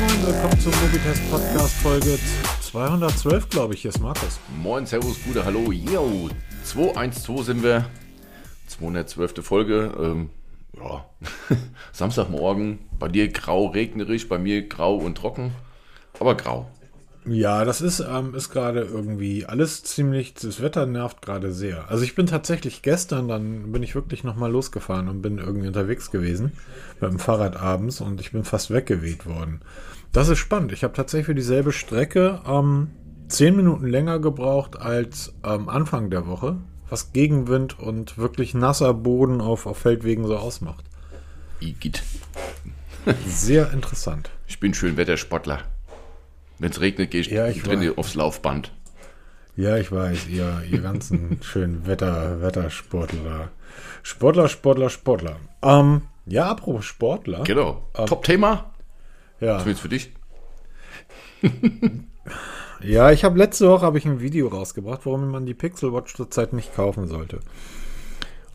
moin, willkommen zum Mobitest Podcast Folge 212, glaube ich. Hier ist Markus. Moin, Servus, Gute, Hallo, yo. 212 sind wir. 212. Folge. Ähm, ja, Samstagmorgen. Bei dir grau, regnerisch, bei mir grau und trocken. Aber grau. Ja, das ist, ähm, ist gerade irgendwie alles ziemlich, das Wetter nervt gerade sehr. Also ich bin tatsächlich gestern, dann bin ich wirklich nochmal losgefahren und bin irgendwie unterwegs gewesen mit dem Fahrrad abends und ich bin fast weggeweht worden. Das ist spannend. Ich habe tatsächlich für dieselbe Strecke ähm, zehn Minuten länger gebraucht als ähm, Anfang der Woche, was Gegenwind und wirklich nasser Boden auf, auf Feldwegen so ausmacht. Igitt. Sehr interessant. Ich bin schön Wettersportler. Wenn es regnet, gehe ich, Ja, ich weiß. aufs Laufband. Ja, ich weiß, ihr, ihr ganzen schönen Wetter, Wettersportler. Sportler, Sportler, Sportler. Ähm, ja, apropos Sportler. Genau. Ähm, Top-Thema. Ja, Zumindest für dich. ja ich habe letzte Woche habe ich ein Video rausgebracht, warum man die Pixel Watch zurzeit nicht kaufen sollte.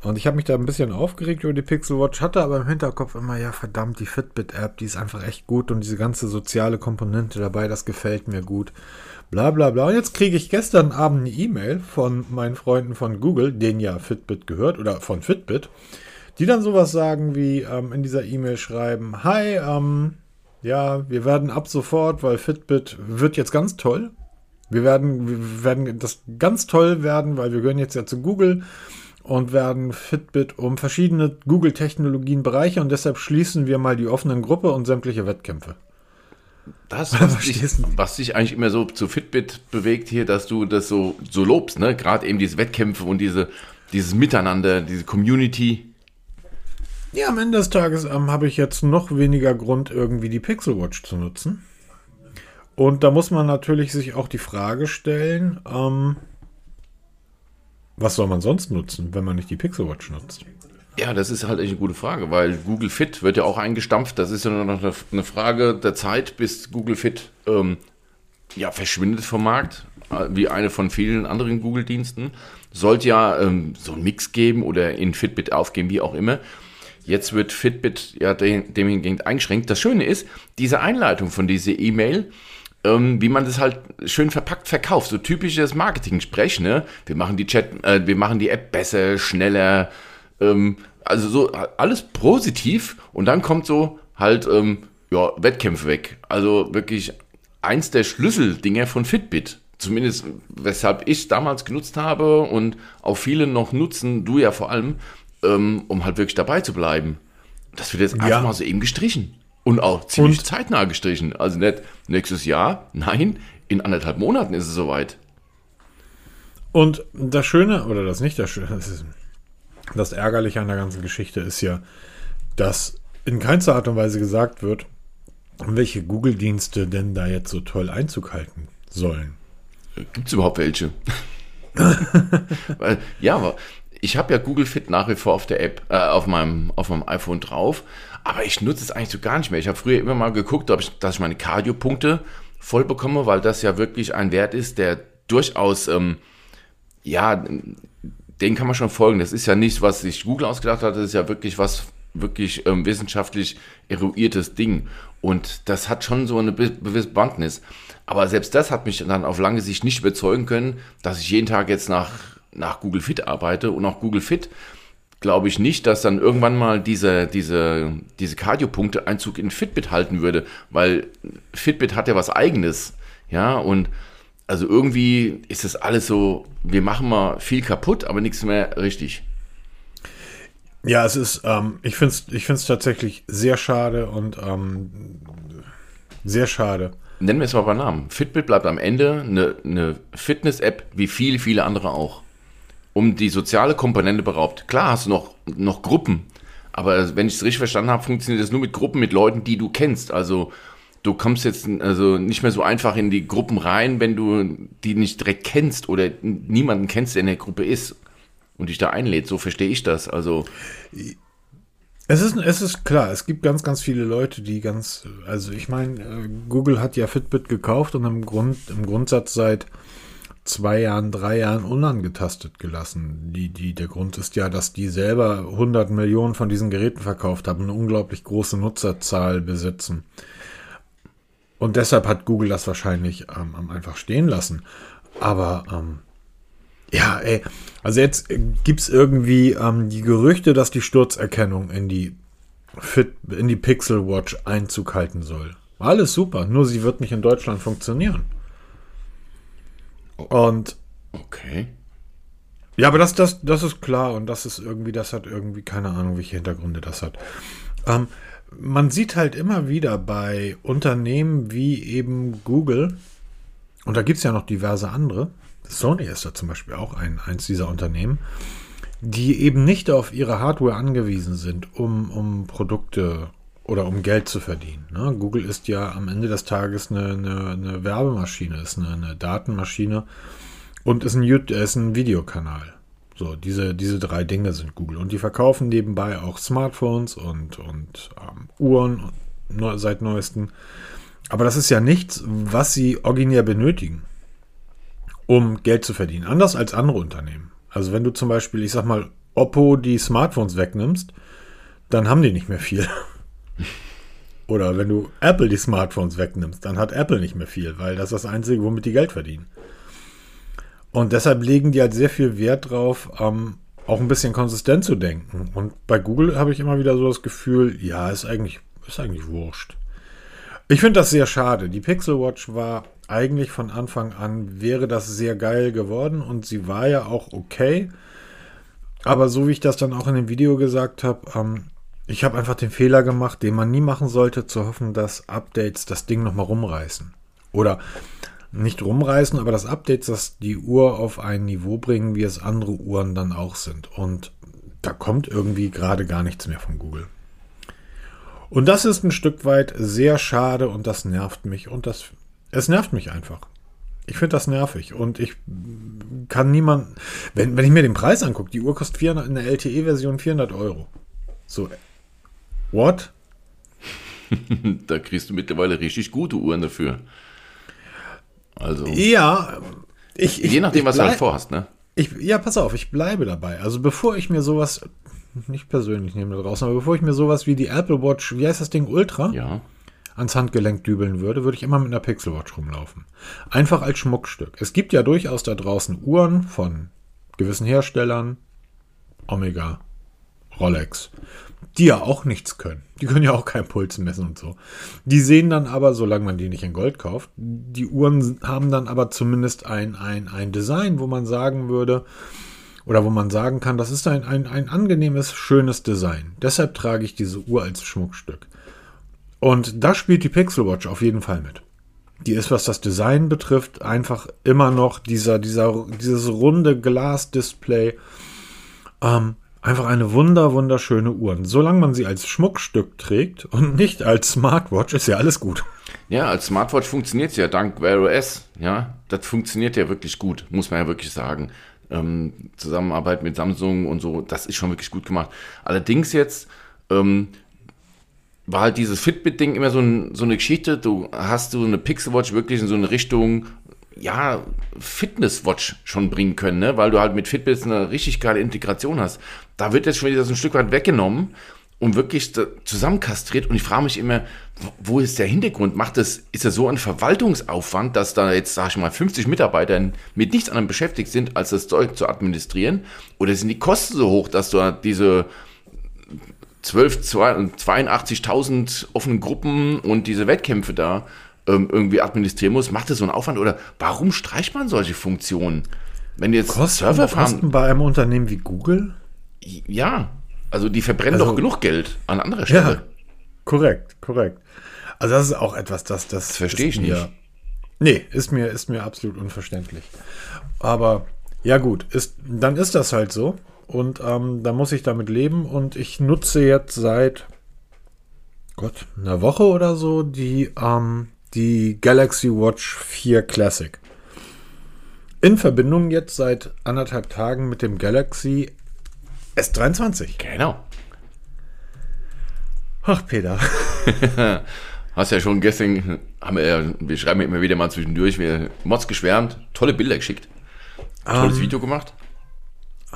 Und ich habe mich da ein bisschen aufgeregt über die Pixel Watch, hatte aber im Hinterkopf immer, ja verdammt, die Fitbit-App, die ist einfach echt gut und diese ganze soziale Komponente dabei, das gefällt mir gut. Bla bla bla. Und jetzt kriege ich gestern Abend eine E-Mail von meinen Freunden von Google, denen ja Fitbit gehört, oder von Fitbit, die dann sowas sagen wie ähm, in dieser E-Mail schreiben, hi, ähm, ja, wir werden ab sofort, weil Fitbit wird jetzt ganz toll. Wir werden, wir werden das ganz toll werden, weil wir gehören jetzt ja zu Google und werden Fitbit um verschiedene Google-Technologien bereichern und deshalb schließen wir mal die offenen Gruppe und sämtliche Wettkämpfe. Das, was dich, was dich eigentlich immer so zu Fitbit bewegt hier, dass du das so, so lobst, ne? Gerade eben diese Wettkämpfe und diese, dieses Miteinander, diese Community. Ja, am Ende des Tages ähm, habe ich jetzt noch weniger Grund, irgendwie die Pixel Watch zu nutzen. Und da muss man natürlich sich auch die Frage stellen, ähm, was soll man sonst nutzen, wenn man nicht die Pixel Watch nutzt? Ja, das ist halt echt eine gute Frage, weil Google Fit wird ja auch eingestampft. Das ist ja nur noch eine, Frage der Zeit, bis Google Fit ähm, ja, verschwindet vom Markt, äh, wie eine von vielen anderen Google-Diensten. Sollte ja ähm, so einen Mix geben oder in Fitbit aufgeben, wie auch immer. Jetzt wird Fitbit ja de- dem hingehend eingeschränkt. Das Schöne ist, diese Einleitung von dieser E-Mail, ähm, wie man das halt schön verpackt verkauft, so typisches Marketing-Sprech, ne? Wir machen die Chat, äh, wir machen die App besser, schneller, ähm, also so alles positiv und dann kommt so halt ähm, ja, Wettkämpfe weg. Also wirklich eins der Schlüsseldinger von Fitbit. Zumindest weshalb ich damals genutzt habe und auch viele noch nutzen, du ja vor allem, um halt wirklich dabei zu bleiben. Das wird jetzt einfach Ja. mal so eben gestrichen. Und auch ziemlich Und- zeitnah gestrichen. Also nicht nächstes Jahr, nein, in anderthalb Monaten ist es soweit. Und das Schöne, oder das nicht das Schöne, das, ist, das Ärgerliche an der ganzen Geschichte ist ja, dass in keinster Art und Weise gesagt wird, welche Google-Dienste denn da jetzt so toll Einzug halten sollen. Gibt es überhaupt welche? Weil, ja, aber ich habe ja Google Fit nach wie vor auf der App, äh, auf, meinem, auf meinem iPhone drauf, aber ich nutze es eigentlich so gar nicht mehr. Ich habe früher immer mal geguckt, ob ich, dass ich meine Cardio-Punkte voll bekomme, weil das ja wirklich ein Wert ist, der durchaus, ähm, ja, den kann man schon folgen. Das ist ja nicht, was sich Google ausgedacht hat, das ist ja wirklich was wirklich ähm, wissenschaftlich eruiertes Ding. Und das hat schon so eine gewisse Bewandtnis. Aber selbst das hat mich dann auf lange Sicht nicht überzeugen können, dass ich jeden Tag jetzt nach, nach Google Fit arbeite. Und auch Google Fit glaube ich nicht, dass dann irgendwann mal diese, diese, diese Cardio-Punkte Einzug in Fitbit halten würde, weil Fitbit hat ja was eigenes. Ja, und also irgendwie ist das alles so, wir machen mal viel kaputt, aber nichts mehr richtig. Ja, es ist, ähm, ich finde es ich find's tatsächlich sehr schade und ähm, sehr schade. Nennen wir es mal bei Namen. Fitbit bleibt am Ende eine, eine Fitness-App, wie viele, viele andere auch. Um die soziale Komponente beraubt. Klar hast du noch, noch Gruppen, aber wenn ich es richtig verstanden habe, funktioniert das nur mit Gruppen, mit Leuten, die du kennst. Also du kommst jetzt also nicht mehr so einfach in die Gruppen rein, wenn du die nicht direkt kennst oder niemanden kennst, der in der Gruppe ist und dich da einlädt. So verstehe ich das. Also Es ist, es ist klar, es gibt ganz, ganz viele Leute, die ganz, also ich meine, äh, Google hat ja Fitbit gekauft und im, Grund, im Grundsatz seit zwei Jahren, drei Jahren unangetastet gelassen. Die, die, der Grund ist ja, dass die selber 100 Millionen von diesen Geräten verkauft haben, eine unglaublich große Nutzerzahl besitzen. Und deshalb hat Google das wahrscheinlich ähm, einfach stehen lassen. Aber ähm, ja, ey, also jetzt gibt es irgendwie ähm, die Gerüchte, dass die Sturzerkennung in die Fit, in die Pixel Watch Einzug halten soll. Alles super, nur sie wird nicht in Deutschland funktionieren. Und Okay. ja, aber das, das, das ist klar und das ist irgendwie, das hat irgendwie keine Ahnung, welche Hintergründe das hat. Ähm, man sieht halt immer wieder bei Unternehmen wie eben Google, und da gibt es ja noch diverse andere, Sony ist da zum Beispiel auch ein, eins dieser Unternehmen, die eben nicht auf ihre Hardware angewiesen sind, um, um Produkte oder um Geld zu verdienen. Ne? Google ist ja am Ende des Tages eine, eine, eine Werbemaschine, ist eine, eine Datenmaschine und ist ein, äh, ist ein Videokanal. So, diese, diese drei Dinge sind Google. Und die verkaufen nebenbei auch Smartphones und, und ähm, Uhren seit neuesten. Aber das ist ja nichts, was sie originär benötigen, um Geld zu verdienen. Anders als andere Unternehmen. Also wenn du zum Beispiel, ich sag mal, Oppo die Smartphones wegnimmst, dann haben die nicht mehr viel. Oder wenn du Apple die Smartphones wegnimmst, dann hat Apple nicht mehr viel, weil das ist das Einzige, womit die Geld verdienen. Und deshalb legen die halt sehr viel Wert drauf, ähm, auch ein bisschen konsistent zu denken. Und bei Google habe ich immer wieder so das Gefühl, ja, ist eigentlich, ist eigentlich wurscht. Ich finde das sehr schade. Die Pixel Watch war eigentlich von Anfang an, wäre das sehr geil geworden und sie war ja auch okay. Aber so wie ich das dann auch in dem Video gesagt habe, ähm, ich habe einfach den Fehler gemacht, den man nie machen sollte, zu hoffen, dass Updates das Ding nochmal rumreißen. Oder nicht rumreißen, aber dass Updates das die Uhr auf ein Niveau bringen, wie es andere Uhren dann auch sind. Und da kommt irgendwie gerade gar nichts mehr von Google. Und das ist ein Stück weit sehr schade und das nervt mich. Und das, es nervt mich einfach. Ich finde das nervig und ich kann niemand, wenn, wenn ich mir den Preis angucke, die Uhr kostet 400, in der LTE-Version 400 Euro. So, what? Da kriegst du mittlerweile richtig gute Uhren dafür. Also, Ja, ich, ich je nachdem, ich was du halt vorhast, ne? Ich, ja, pass auf, ich bleibe dabei. Also bevor ich mir sowas, nicht persönlich nehme da draußen, aber bevor ich mir sowas wie die Apple Watch, wie heißt das Ding, Ultra, Ja. ans Handgelenk dübeln würde, würde ich immer mit einer Pixel Watch rumlaufen. Einfach als Schmuckstück. Es gibt ja durchaus da draußen Uhren von gewissen Herstellern, Omega, Rolex, die ja auch nichts können. Die können ja auch keinen Puls messen und so. Die sehen dann aber, solange man die nicht in Gold kauft, die Uhren haben dann aber zumindest ein, ein, ein Design, wo man sagen würde, oder wo man sagen kann, das ist ein, ein, ein angenehmes, schönes Design. Deshalb trage ich diese Uhr als Schmuckstück. Und da spielt die Pixel Watch auf jeden Fall mit. Die ist, was das Design betrifft, einfach immer noch dieser, dieser, dieses runde Glasdisplay. Ähm, einfach eine wunder, wunderschöne Uhr. Solange man sie als Schmuckstück trägt und nicht als Smartwatch, ist ja alles gut. Ja, als Smartwatch funktioniert es ja dank Wear OS. Ja, das funktioniert ja wirklich gut, muss man ja wirklich sagen. Ähm, Zusammenarbeit mit Samsung und so, das ist schon wirklich gut gemacht. Allerdings jetzt ähm, war halt dieses Fitbit-Ding immer so, ein, so eine Geschichte. Du hast du eine Pixelwatch wirklich in so eine Richtung, ja, Fitnesswatch schon bringen können, ne? weil du halt mit Fitbit eine richtig geile Integration hast. Da wird jetzt schon wieder so ein Stück weit weggenommen und wirklich zusammenkastriert. Und ich frage mich immer, wo- ist der Hintergrund? Macht das, ist das so ein Verwaltungsaufwand, dass da jetzt, sag ich mal, 50 Mitarbeiter mit nichts anderem beschäftigt sind, als das Zeug zu administrieren? Oder sind die Kosten so hoch, dass du diese 12, 82.000 offenen Gruppen und diese Wettkämpfe da ähm, irgendwie administrieren muss, macht das so einen Aufwand oder warum streicht man solche Funktionen? Wenn jetzt Kosten, Serverfarmen, Kosten bei einem Unternehmen wie Google? ja, also die verbrennen Also- doch genug Geld an anderer Stelle. Ja, korrekt, korrekt. Also das ist auch etwas, das das, das verstehe ich mir, nicht. Nee, ist mir ist mir absolut unverständlich. Aber ja gut, ist dann ist das halt so und ähm, da muss ich damit leben und ich nutze jetzt seit Gott einer Woche oder so die ähm, die Galaxy Watch 4 Classic. In Verbindung jetzt seit anderthalb Tagen mit dem Galaxy S23. Genau. Ach, Peter. Hast ja schon gestern, haben wir, wir schreiben immer wieder mal zwischendurch, wir Mods geschwärmt, tolle Bilder geschickt, tolles Video gemacht.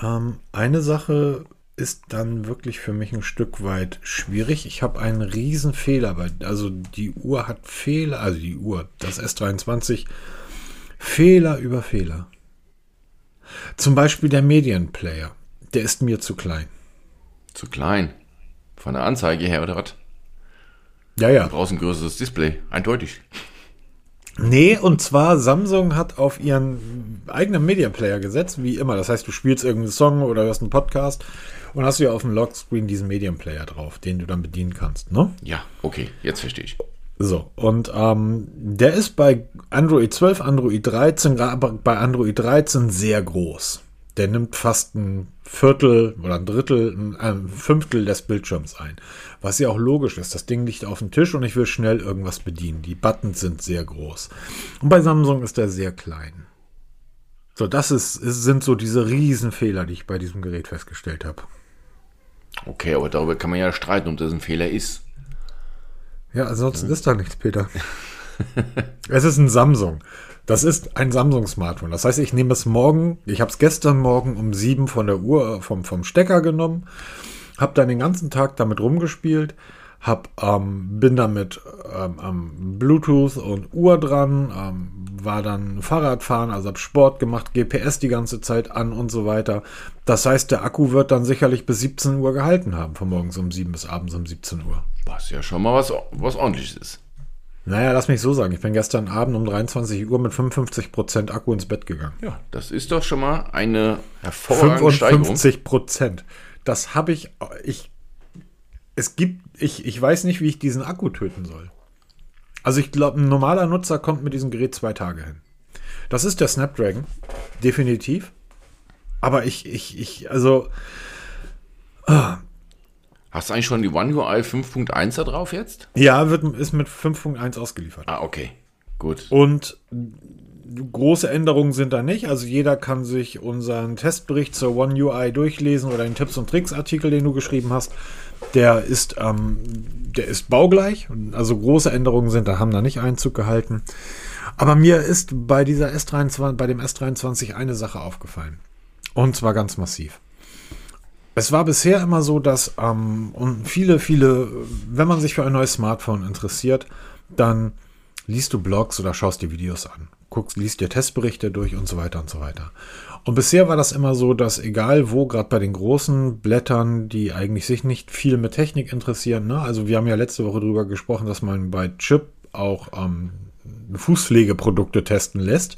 Ähm, eine Sache ist dann wirklich für mich ein Stück weit schwierig. Ich habe einen riesen Fehler, bei, also die Uhr hat Fehler, also die Uhr, das S23, Fehler über Fehler. Zum Beispiel der Medienplayer, der ist mir zu klein. Zu klein? Von der Anzeige her oder was? Ja, ja. Du brauchst ein größeres Display, eindeutig. Nee, und zwar Samsung hat auf ihren eigenen Media Player gesetzt, wie immer. Das heißt, du spielst irgendeinen Song oder hörst einen Podcast und hast ja auf dem Lockscreen diesen Medium Player drauf, den du dann bedienen kannst, ne? Ja, okay, jetzt verstehe ich. So, und ähm, der ist bei Android 12, Android 13, aber bei Android 13 sehr groß. Der nimmt fast ein Viertel oder ein Drittel, ein Fünftel des Bildschirms ein. Was ja auch logisch ist. Das Ding liegt auf dem Tisch und ich will schnell irgendwas bedienen. Die Buttons sind sehr groß. Und bei Samsung ist der sehr klein. So, das ist, sind so diese Riesenfehler, die ich bei diesem Gerät festgestellt habe. Okay, aber darüber kann man ja streiten, ob das ein Fehler ist. Ja, ansonsten mhm. ist da nichts, Peter. es ist ein Samsung. Das ist ein Samsung-Smartphone. Das heißt, ich nehme es morgen, ich habe es gestern Morgen um sieben von der Uhr vom, vom Stecker genommen, habe dann den ganzen Tag damit rumgespielt, hab, ähm, bin damit ähm, am Bluetooth und Uhr dran, ähm, war dann Fahrradfahren, also habe Sport gemacht, GPS die ganze Zeit an und so weiter. Das heißt, der Akku wird dann sicherlich bis 17 Uhr gehalten haben, von morgens um 7 bis abends um 17 Uhr. Was ja schon mal was, was ordentliches ist. Naja, lass mich so sagen. Ich bin gestern Abend um 23 Uhr mit 55% Akku ins Bett gegangen. Ja, das ist doch schon mal eine hervorragende 55 Prozent. Das habe ich, ich, es gibt, ich, ich weiß nicht, wie ich diesen Akku töten soll. Also ich glaube, ein normaler Nutzer kommt mit diesem Gerät zwei Tage hin. Das ist der Snapdragon, definitiv. Aber ich, ich, ich, also. Ah. Hast du eigentlich schon die One UI 5.1 da drauf jetzt? Ja, wird, ist mit 5.1 ausgeliefert. Ah, okay. Gut. Und große Änderungen sind da nicht. Also jeder kann sich unseren Testbericht zur One UI durchlesen oder den Tipps und Tricks Artikel, den du geschrieben hast. Der ist, ähm, der ist baugleich. Also große Änderungen sind da, haben da nicht Einzug gehalten. Aber mir ist bei dieser S23, bei dem S23 eine Sache aufgefallen. Und zwar ganz massiv. Es war bisher immer so, dass ähm, und viele, viele, wenn man sich für ein neues Smartphone interessiert, dann liest du Blogs oder schaust dir Videos an guckst, liest dir Testberichte durch und so weiter und so weiter. Und bisher war das immer so, dass egal wo, gerade bei den großen Blättern, die eigentlich sich nicht viel mit Technik interessieren, ne? also wir haben ja letzte Woche darüber gesprochen, dass man bei Chip auch ähm, Fußpflegeprodukte testen lässt.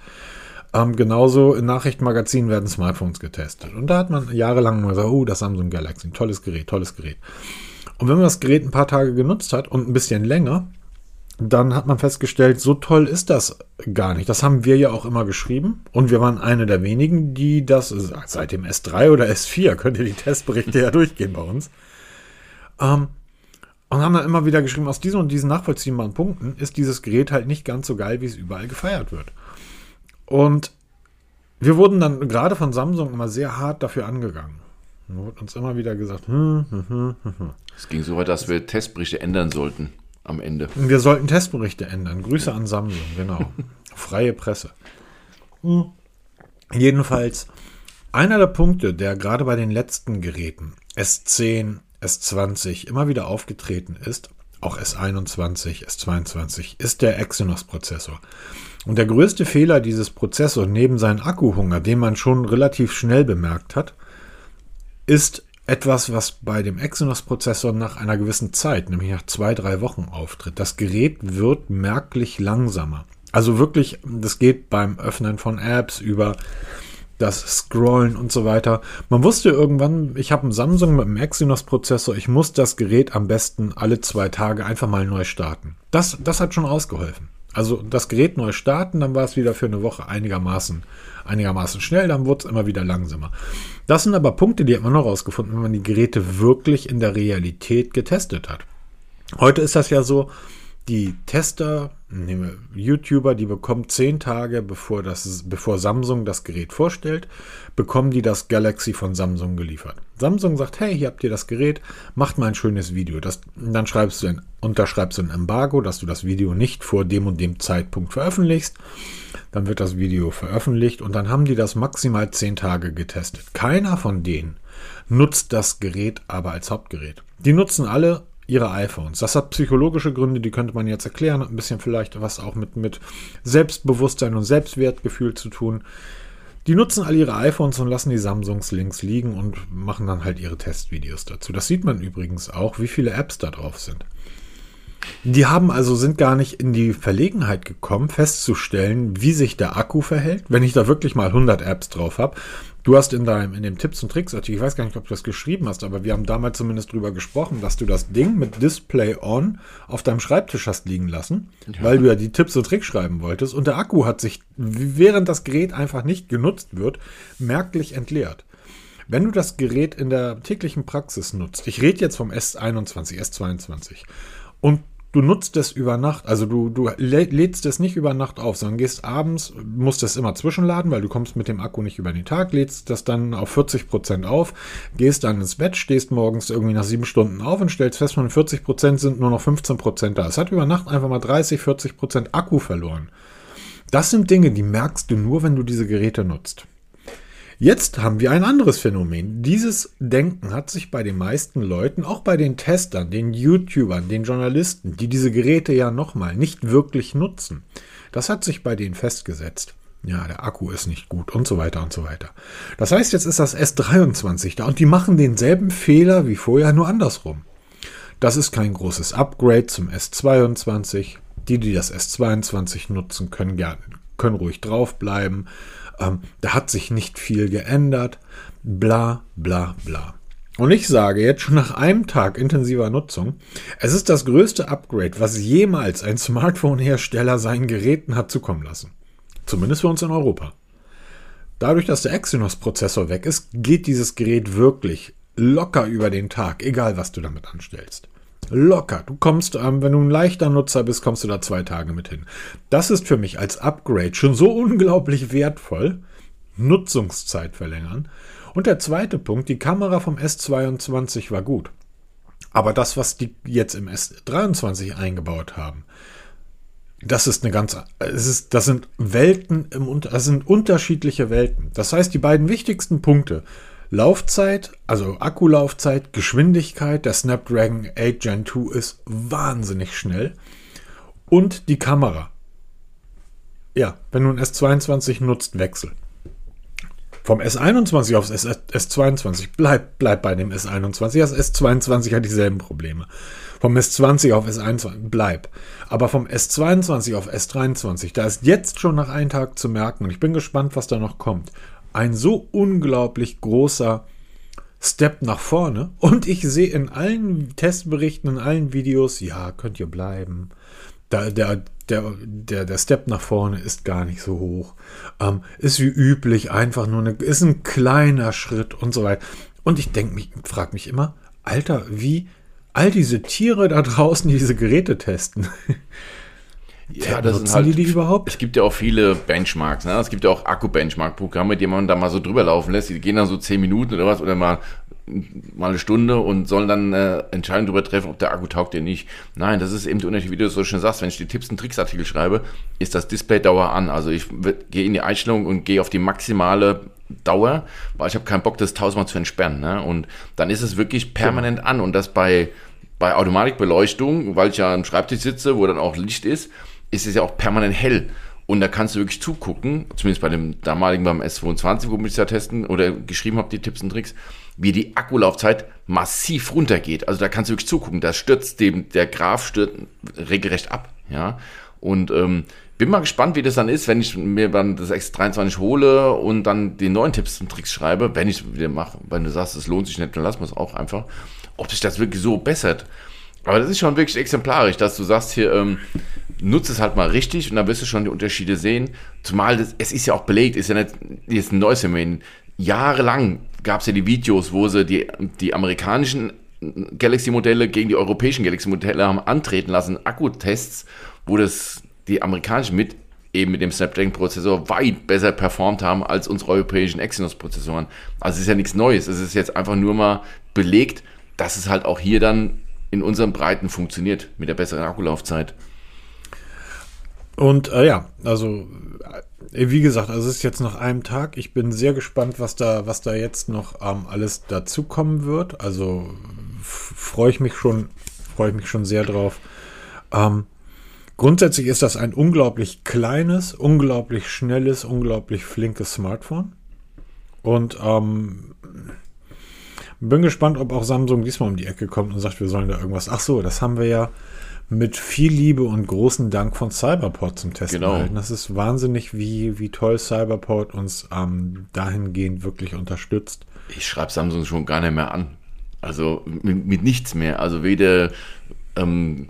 Ähm, genauso in Nachrichtenmagazinen werden Smartphones getestet. Und da hat man jahrelang mal gesagt, oh, das Samsung Galaxy, ein tolles Gerät, tolles Gerät. Und wenn man das Gerät ein paar Tage genutzt hat und ein bisschen länger, dann hat man festgestellt, so toll ist das gar nicht. Das haben wir ja auch immer geschrieben. Und wir waren eine der wenigen, die das seit dem S3 oder S4, könnt ihr die Testberichte ja durchgehen bei uns. Ähm, und haben dann immer wieder geschrieben, aus diesen und diesen nachvollziehbaren Punkten ist dieses Gerät halt nicht ganz so geil, wie es überall gefeiert wird. Und wir wurden dann gerade von Samsung immer sehr hart dafür angegangen. Wurde uns immer wieder gesagt, hm, hm, hm, hm. hm. Es ging so weit, dass wir Testberichte ändern sollten am Ende. Wir sollten Testberichte ändern. Grüße an Samsung, genau. Freie Presse. Hm. Jedenfalls, einer der Punkte, der gerade bei den letzten Geräten S10, S20 immer wieder aufgetreten ist, auch S21, S22, ist der Exynos-Prozessor. Und der größte Fehler dieses Prozessors neben seinem Akkuhunger, den man schon relativ schnell bemerkt hat, ist etwas, was bei dem Exynos-Prozessor nach einer gewissen Zeit, nämlich nach zwei, drei Wochen auftritt. Das Gerät wird merklich langsamer. Also wirklich, das geht beim Öffnen von Apps über das Scrollen und so weiter. Man wusste irgendwann, ich habe einen Samsung mit einem Exynos-Prozessor, ich muss das Gerät am besten alle zwei Tage einfach mal neu starten. Das, das hat schon ausgeholfen. Also das Gerät neu starten, dann war es wieder für eine Woche einigermaßen, einigermaßen schnell, dann wurde es immer wieder langsamer. Das sind aber Punkte, die hat man noch rausgefunden, wenn man die Geräte wirklich in der Realität getestet hat. Heute ist das ja so, die Tester, YouTuber, die bekommen zehn Tage bevor, das, bevor Samsung das Gerät vorstellt, bekommen die das Galaxy von Samsung geliefert. Samsung sagt, hey, hier habt ihr das Gerät, macht mal ein schönes Video. Das, dann schreibst du ein, unterschreibst du ein Embargo, dass du das Video nicht vor dem und dem Zeitpunkt veröffentlichst. Dann wird das Video veröffentlicht und dann haben die das maximal zehn Tage getestet. Keiner von denen nutzt das Gerät aber als Hauptgerät. Die nutzen alle ihre iPhones. Das hat psychologische Gründe, die könnte man jetzt erklären. Ein bisschen vielleicht was auch mit, mit Selbstbewusstsein und Selbstwertgefühl zu tun. Die nutzen all ihre iPhones und lassen die Samsungs links liegen und machen dann halt ihre Testvideos dazu. Das sieht man übrigens auch, wie viele Apps da drauf sind. Die haben also sind gar nicht in die Verlegenheit gekommen, festzustellen, wie sich der Akku verhält, wenn ich da wirklich mal 100 Apps drauf habe. Du hast in deinem in dem Tipps und Tricks Artikel, ich weiß gar nicht, ob du das geschrieben hast, aber wir haben damals zumindest drüber gesprochen, dass du das Ding mit Display on auf deinem Schreibtisch hast liegen lassen, ja. weil du ja die Tipps und Tricks schreiben wolltest und der Akku hat sich während das Gerät einfach nicht genutzt wird, merklich entleert. Wenn du das Gerät in der täglichen Praxis nutzt, ich rede jetzt vom S21, S22 und du nutzt es über Nacht, also du, du lädst es nicht über Nacht auf, sondern gehst abends, musst es immer zwischenladen, weil du kommst mit dem Akku nicht über den Tag, lädst das dann auf 40 Prozent auf, gehst dann ins Bett, stehst morgens irgendwie nach sieben Stunden auf und stellst fest, von 40 Prozent sind nur noch 15 Prozent da. Es hat über Nacht einfach mal 30, 40 Prozent Akku verloren. Das sind Dinge, die merkst du nur, wenn du diese Geräte nutzt. Jetzt haben wir ein anderes Phänomen. Dieses Denken hat sich bei den meisten Leuten, auch bei den Testern, den YouTubern, den Journalisten, die diese Geräte ja nochmal nicht wirklich nutzen, das hat sich bei denen festgesetzt. Ja, der Akku ist nicht gut und so weiter und so weiter. Das heißt, jetzt ist das S23 da und die machen denselben Fehler wie vorher, nur andersrum. Das ist kein großes Upgrade zum S22. Die, die das S22 nutzen, können, gerne, können ruhig draufbleiben. Ähm, da hat sich nicht viel geändert. Bla, bla, bla. Und ich sage jetzt schon nach einem Tag intensiver Nutzung, es ist das größte Upgrade, was jemals ein Smartphone-Hersteller seinen Geräten hat zukommen lassen. Zumindest für uns in Europa. Dadurch, dass der Exynos-Prozessor weg ist, geht dieses Gerät wirklich locker über den Tag, egal was du damit anstellst. Locker. Du kommst, ähm, wenn du ein leichter Nutzer bist, kommst du da zwei Tage mit hin. Das ist für mich als Upgrade schon so unglaublich wertvoll. Nutzungszeit verlängern. Und der zweite Punkt, die Kamera vom S22 war gut. Aber das, was die jetzt im S23 eingebaut haben, das ist eine ganz, es ist, das sind Welten im, das sind unterschiedliche Welten. Das heißt, die beiden wichtigsten Punkte, Laufzeit, also Akkulaufzeit, Geschwindigkeit, der Snapdragon 8 Gen 2 ist wahnsinnig schnell. Und die Kamera. Ja, wenn du ein S22 nutzt, wechsel. Vom S21 aufs S22 bleib, bleib bei dem S21. Das S22 hat dieselben Probleme. Vom S20 auf S21 bleib. Aber vom S22 auf S23, da ist jetzt schon nach einem Tag zu merken, und ich bin gespannt, was da noch kommt ein so unglaublich großer Step nach vorne. Und ich sehe in allen Testberichten, in allen Videos, ja, könnt ihr bleiben. Da, der, der, der, der Step nach vorne ist gar nicht so hoch. Ähm, ist wie üblich einfach nur eine, ist ein kleiner Schritt und so weiter. Und ich denke mich, frage mich immer, Alter, wie all diese Tiere da draußen diese Geräte testen. Ja, das sind halt, die die überhaupt? Es gibt ja auch viele Benchmarks. Ne? Es gibt ja auch Akku-Benchmark-Programme, die man da mal so drüber laufen lässt. Die gehen dann so zehn Minuten oder was oder mal mal eine Stunde und sollen dann äh, Entscheidung darüber treffen, ob der Akku taugt oder nicht. Nein, das ist eben der Unterschied, wie du es so schön sagst. Wenn ich die Tipps und Tricks-Artikel schreibe, ist das Display-Dauer an. Also ich gehe in die Einstellung und gehe auf die maximale Dauer, weil ich habe keinen Bock, das tausendmal zu entsperren. Ne? Und dann ist es wirklich permanent ja. an und das bei bei Automatikbeleuchtung, weil ich ja am Schreibtisch sitze, wo dann auch Licht ist, ist es ja auch permanent hell. Und da kannst du wirklich zugucken, zumindest bei dem damaligen beim S22, wo ich es ja testen oder geschrieben habe, die Tipps und Tricks, wie die Akkulaufzeit massiv runtergeht. Also da kannst du wirklich zugucken. Da stürzt dem, der Graph stürzt regelrecht ab. Ja. Und ähm, bin mal gespannt, wie das dann ist, wenn ich mir dann das X23 hole und dann die neuen Tipps und Tricks schreibe, wenn ich wieder mache. Wenn du sagst, es lohnt sich nicht, dann lassen wir es auch einfach. Ob sich das wirklich so bessert. Aber das ist schon wirklich exemplarisch, dass du sagst hier, ähm, nutze es halt mal richtig und dann wirst du schon die Unterschiede sehen. Zumal das, es ist ja auch belegt, ist ja nicht jetzt ein neues Phänomen. Jahrelang gab es ja die Videos, wo sie die, die amerikanischen Galaxy-Modelle gegen die europäischen Galaxy-Modelle haben antreten lassen, Akkutests, wo das die amerikanischen mit eben mit dem Snapdragon-Prozessor weit besser performt haben als unsere europäischen Exynos-Prozessoren. Also es ist ja nichts Neues. Es ist jetzt einfach nur mal belegt, dass es halt auch hier dann in unseren Breiten funktioniert mit der besseren Akkulaufzeit. Und äh, ja, also äh, wie gesagt, also es ist jetzt nach einem Tag. Ich bin sehr gespannt, was da, was da jetzt noch ähm, alles dazukommen wird. Also freue ich mich schon, freue ich mich schon sehr drauf. Ähm, grundsätzlich ist das ein unglaublich kleines, unglaublich schnelles, unglaublich flinkes Smartphone. Und ähm, bin gespannt, ob auch Samsung diesmal um die Ecke kommt und sagt, wir sollen da irgendwas. Ach so, das haben wir ja mit viel Liebe und großen Dank von Cyberport zum Testen Genau. gehalten. Das ist wahnsinnig, wie, wie toll Cyberport uns ähm, dahingehend wirklich unterstützt. Ich schreibe Samsung schon gar nicht mehr an. Also mit, mit nichts mehr. Also weder ähm,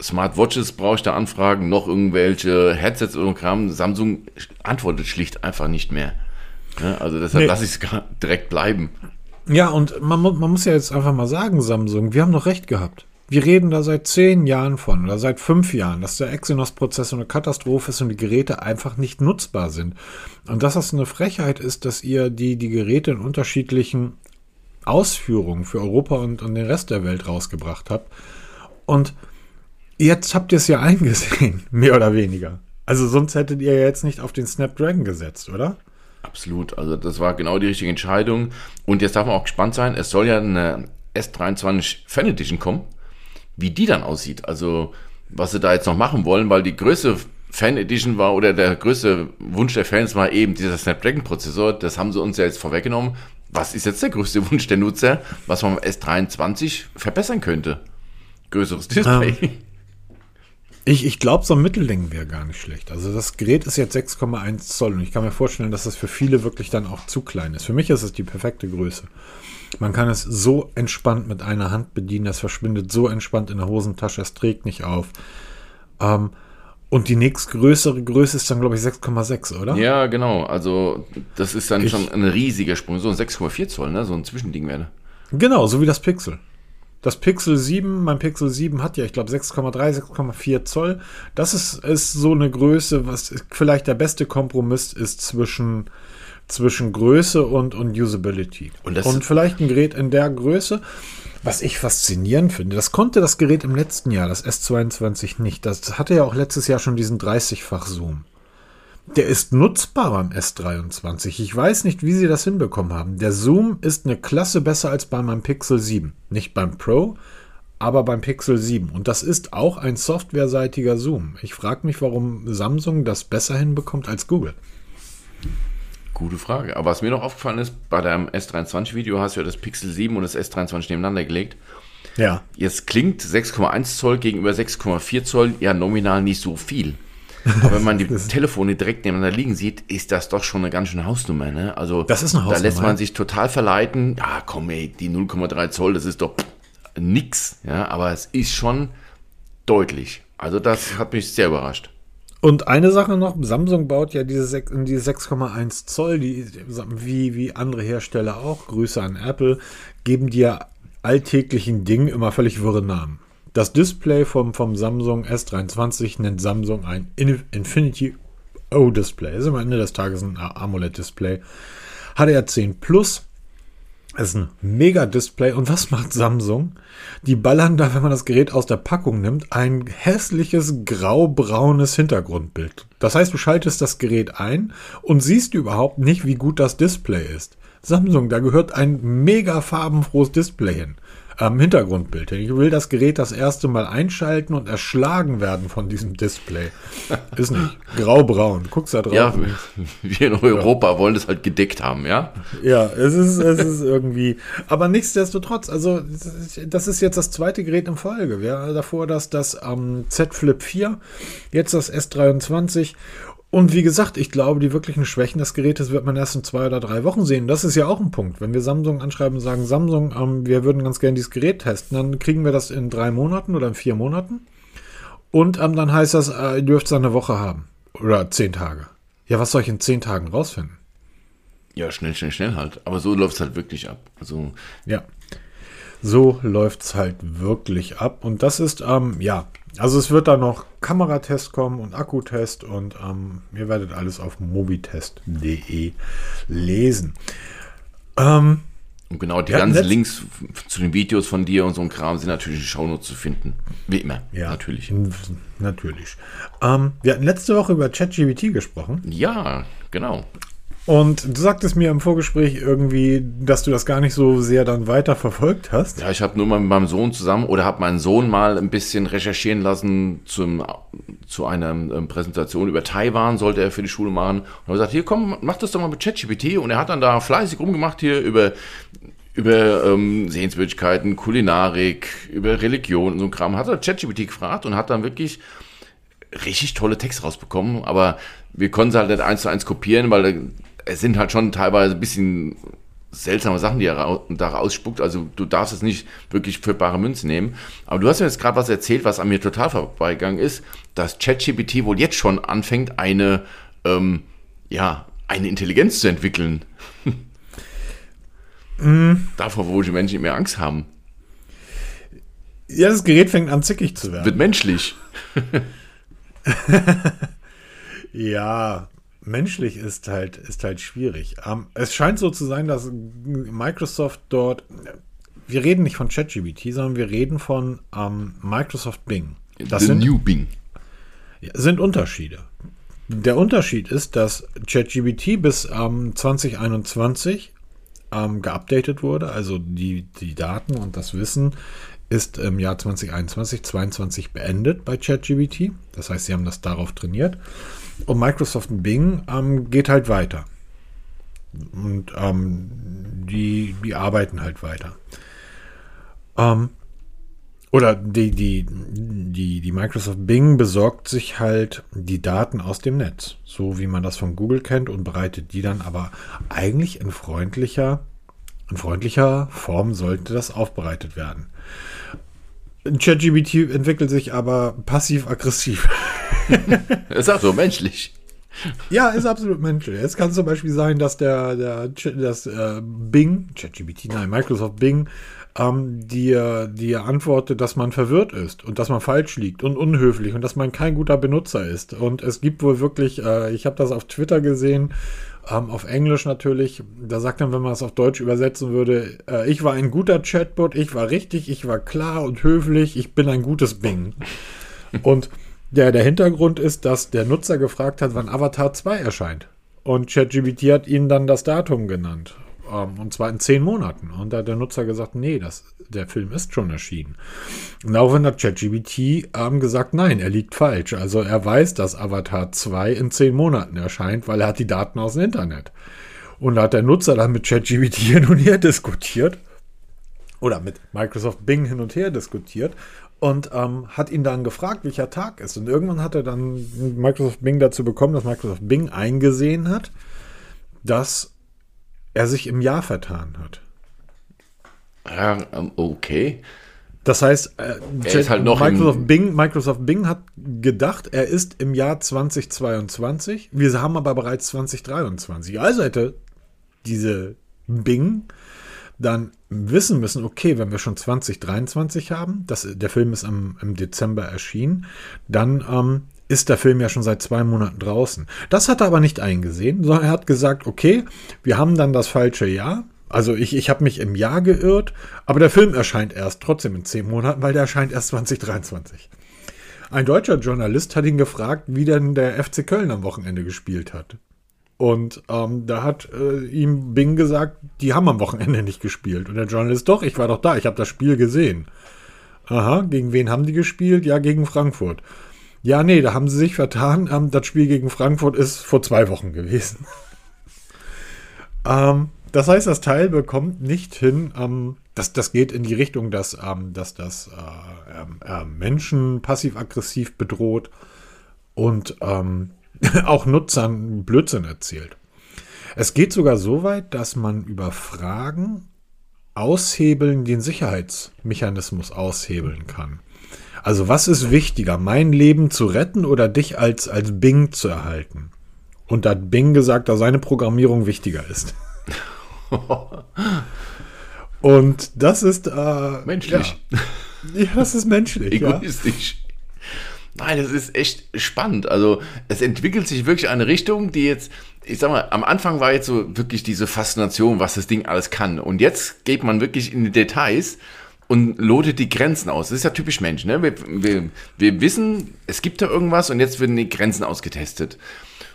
Smartwatches brauche ich da anfragen, noch irgendwelche Headsets oder Kram. Samsung antwortet schlicht einfach nicht mehr. Ja, also deshalb Nee. lasse ich es direkt bleiben. Ja, und man, man muss ja jetzt einfach mal sagen, Samsung, wir haben doch recht gehabt. Wir reden da seit zehn Jahren von oder seit fünf Jahren, dass der Exynos-Prozessor eine Katastrophe ist und die Geräte einfach nicht nutzbar sind. Und dass das eine Frechheit ist, dass ihr die, die Geräte in unterschiedlichen Ausführungen für Europa und, und den Rest der Welt rausgebracht habt. Und jetzt habt ihr es ja eingesehen, mehr oder weniger. Also sonst hättet ihr ja jetzt nicht auf den Snapdragon gesetzt, oder? Absolut. Also das war genau die richtige Entscheidung. Und jetzt darf man auch gespannt sein. Es soll ja eine S23 Fan Edition kommen. Wie die dann aussieht. Also was sie da jetzt noch machen wollen, weil die größte Fan Edition war oder der größte Wunsch der Fans war eben dieser Snapdragon Prozessor. Das haben sie uns ja jetzt vorweggenommen. Was ist jetzt der größte Wunsch der Nutzer, was man am S23 verbessern könnte? Größeres Display. Ich, ich glaube, so ein Mittelding wäre gar nicht schlecht. Also das Gerät ist jetzt 6,1 Zoll und ich kann mir vorstellen, dass das für viele wirklich dann auch zu klein ist. Für mich ist es die perfekte Größe. Man kann es so entspannt mit einer Hand bedienen, das verschwindet so entspannt in der Hosentasche, es trägt nicht auf. Ähm, und die nächstgrößere Größe ist dann, glaube ich, 6,6, oder? Ja, genau. Also das ist dann Ich- schon ein riesiger Sprung. So ein 6,4 Zoll, ne? So ein Zwischending wäre. Genau, so wie das Pixel. Das Pixel 7, mein Pixel 7 hat ja, ich glaube, 6,3, 6,4 Zoll. Das ist, ist so eine Größe, was vielleicht der beste Kompromiss ist zwischen, zwischen Größe und, und Usability. Und das- vielleicht ein Gerät in der Größe. Was ich faszinierend finde, das konnte das Gerät im letzten Jahr, das S22 nicht. Das hatte ja auch letztes Jahr schon diesen 30-fach Zoom. Der ist nutzbar beim S23. Ich weiß nicht, wie sie das hinbekommen haben. Der Zoom ist eine Klasse besser als bei meinem Pixel 7. Nicht beim Pro, aber beim Pixel 7. Und das ist auch ein softwareseitiger Zoom. Ich frage mich, warum Samsung das besser hinbekommt als Google. Gute Frage. Aber was mir noch aufgefallen ist, bei deinem S23-Video hast du ja das Pixel 7 und das S23 nebeneinander gelegt. Ja. Jetzt klingt 6,1 Zoll gegenüber 6,4 Zoll ja nominal nicht so viel. Aber wenn man die Telefone direkt nebeneinander liegen sieht, ist das doch schon eine ganz schöne Hausnummer. Ne? Also Das ist eine Da lässt Hausnummer, man sich total verleiten. Ja, komm ey, die 0,3 Zoll, das ist doch nix. Ja, aber es ist schon deutlich. Also das hat mich sehr überrascht. Und eine Sache noch, Samsung baut ja diese 6,1 Zoll, die, wie, wie andere Hersteller auch, Grüße an Apple, geben dir alltäglichen Dingen immer völlig wirre Namen. Das Display vom, vom Samsung S23 nennt Samsung ein In- Infinity O-Display. Ist am Ende des Tages ein AMOLED-Display. HDR10 Plus ist ein Mega-Display. Und was macht Samsung? Die ballern da, wenn man das Gerät aus der Packung nimmt, ein hässliches grau-braunes Hintergrundbild. Das heißt, du schaltest das Gerät ein und siehst überhaupt nicht, wie gut das Display ist. Samsung, da gehört ein mega farbenfrohes Display hin. Ähm, Hintergrundbild. Ich will das Gerät das erste Mal einschalten und erschlagen werden von diesem Display. Ist nicht. Grau-braun. Guckst da drauf. Ja, wir in Europa wollen das halt gedeckt haben, ja? Ja, es ist, es ist irgendwie. Aber nichtsdestotrotz, also das ist jetzt das zweite Gerät in Folge. Wir hatten davor das, das ähm, Z Flip 4, jetzt das S23. Und wie gesagt, ich glaube, die wirklichen Schwächen des Gerätes wird man erst in zwei oder drei Wochen sehen. Das ist ja auch ein Punkt. Wenn wir Samsung anschreiben und sagen, Samsung, ähm, wir würden ganz gerne dieses Gerät testen, dann kriegen wir das in drei Monaten oder in vier Monaten. Und ähm, dann heißt das, äh, ihr dürft es eine Woche haben. Oder zehn Tage. Ja, was soll ich in zehn Tagen rausfinden? Ja, schnell, schnell, schnell halt. Aber so läuft es halt wirklich ab. Also, Ja. So läuft's halt wirklich ab. Und das ist, ähm, ja, also es wird da noch Kameratest kommen und Akkutest und ähm, ihr werdet alles auf mobitest.de lesen. Ähm, Und genau die ganzen Links zu den Videos von dir und so ein Kram sind natürlich in Shownotes zu finden. Wie immer. Natürlich. n- Natürlich. Ähm, wir hatten letzte Woche über ChatGPT gesprochen. Ja, genau. Und du sagtest mir im Vorgespräch irgendwie, dass du das gar nicht so sehr dann weiter verfolgt hast. Ja, ich habe nur mal mit meinem Sohn zusammen oder habe meinen Sohn mal ein bisschen recherchieren lassen zum, zu einer ähm, Präsentation über Taiwan, sollte er für die Schule machen. Und er gesagt, hier komm, mach das doch mal mit ChatGPT. Und er hat dann da fleißig rumgemacht hier über, über ähm, Sehenswürdigkeiten, Kulinarik, über Religion und so ein Kram. Hat er ChatGPT gefragt und hat dann wirklich richtig tolle Texte rausbekommen, aber wir konnten sie halt nicht eins zu eins kopieren, weil es sind halt schon teilweise ein bisschen seltsame Sachen, die er da rausspuckt. Also du darfst es nicht wirklich für bare Münze nehmen. Aber du hast mir jetzt gerade was erzählt, was an mir total vorbeigegangen ist, dass ChatGPT wohl jetzt schon anfängt, eine, ähm, ja, eine Intelligenz zu entwickeln. Davor, wo die Menschen mehr Angst haben. Ja, das Gerät fängt an zickig zu werden. Wird menschlich. Ja, menschlich ist halt, ist halt schwierig. Ähm, es scheint so zu sein, dass Microsoft dort, wir reden nicht von ChatGPT, sondern wir reden von ähm, Microsoft Bing. Das The sind, New Bing. sind Unterschiede. Der Unterschied ist, dass ChatGPT bis ähm, 2021 ähm, geupdatet wurde, also die, die Daten und das Wissen ist im Jahr 2021, 2022 beendet bei ChatGPT. Das heißt, sie haben das darauf trainiert. Und Microsoft Bing ähm, geht halt weiter. Und ähm, die, die arbeiten halt weiter. Ähm, oder die, die, die, die Microsoft Bing besorgt sich halt die Daten aus dem Netz, so wie man das von Google kennt und bereitet die dann aber eigentlich in freundlicher, in freundlicher Form sollte das aufbereitet werden. ChatGPT entwickelt sich aber passiv-aggressiv. Ist auch so menschlich. Ja, ist absolut menschlich. Es kann zum Beispiel sein, dass der, der Ch- das äh, Bing, ChatGPT, nein, Microsoft Bing, ähm, dir, dir antwortet, dass man verwirrt ist und dass man falsch liegt und unhöflich und dass man kein guter Benutzer ist. Und es gibt wohl wirklich, äh, ich habe das auf Twitter gesehen, ähm, auf Englisch natürlich, da sagt dann, wenn man es auf Deutsch übersetzen würde, äh, ich war ein guter Chatbot, ich war richtig, ich war klar und höflich, ich bin ein gutes Bing. Und der, der Hintergrund ist, dass der Nutzer gefragt hat, wann Avatar 2 erscheint. Und ChatGPT hat ihnen dann das Datum genannt. Ähm, und zwar in zehn Monaten. Und da hat der Nutzer gesagt, nee, das, der Film ist schon erschienen. Und daraufhin hat ChatGPT ähm, gesagt, nein, er liegt falsch. Also er weiß, dass Avatar 2 in zehn Monaten erscheint, weil er hat die Daten aus dem Internet. Und da hat der Nutzer dann mit ChatGPT hin und her diskutiert oder mit Microsoft Bing hin und her diskutiert und ähm, hat ihn dann gefragt, welcher Tag ist. Und irgendwann hat er dann Microsoft Bing dazu bekommen, dass Microsoft Bing eingesehen hat, dass er sich im Jahr vertan hat. Ja, ähm, okay. Das heißt, äh, halt Microsoft, Bing, Microsoft Bing hat gedacht, er ist im Jahr 2022. Wir haben aber bereits 2023. Also hätte diese Bing dann wissen müssen, okay, wenn wir schon 2023 haben, das, der Film ist im, im Dezember erschienen, dann ähm, ist der Film ja schon seit zwei Monaten draußen. Das hat er aber nicht eingesehen, sondern er hat gesagt, okay, wir haben dann das falsche Jahr. Also ich, ich habe mich im Jahr geirrt, aber der Film erscheint erst trotzdem in zehn Monaten, weil der erscheint erst 2023. Ein deutscher Journalist hat ihn gefragt, wie denn der FC Köln am Wochenende gespielt hat. Und ähm, da hat äh, ihm Bing gesagt, die haben am Wochenende nicht gespielt. Und der Journalist, doch, ich war doch da, ich habe das Spiel gesehen. Aha, gegen wen haben die gespielt? Ja, gegen Frankfurt. Ja, nee, da haben sie sich vertan. Ähm, das Spiel gegen Frankfurt ist vor zwei Wochen gewesen. ähm, das heißt, das Teil bekommt nicht hin, ähm, das, das geht in die Richtung, dass, ähm, dass das äh, äh, Menschen passiv-aggressiv bedroht und ähm, auch Nutzern Blödsinn erzählt. Es geht sogar so weit, dass man über Fragen aushebeln, den Sicherheitsmechanismus aushebeln kann. Also was ist wichtiger, mein Leben zu retten oder dich als, als Bing zu erhalten? Und da hat Bing gesagt, dass seine Programmierung wichtiger ist. Und das ist äh, Menschlich. Ja, ja das ist menschlich. ja. Egoistisch. Nein, das ist echt spannend. Also es entwickelt sich wirklich eine Richtung, die jetzt ich sag mal, am Anfang war jetzt so wirklich diese Faszination, was das Ding alles kann. Und jetzt geht man wirklich in die Details und lotet die Grenzen aus. Das ist ja typisch Mensch, ne? Wir, wir, wir wissen, es gibt da irgendwas und jetzt werden die Grenzen ausgetestet.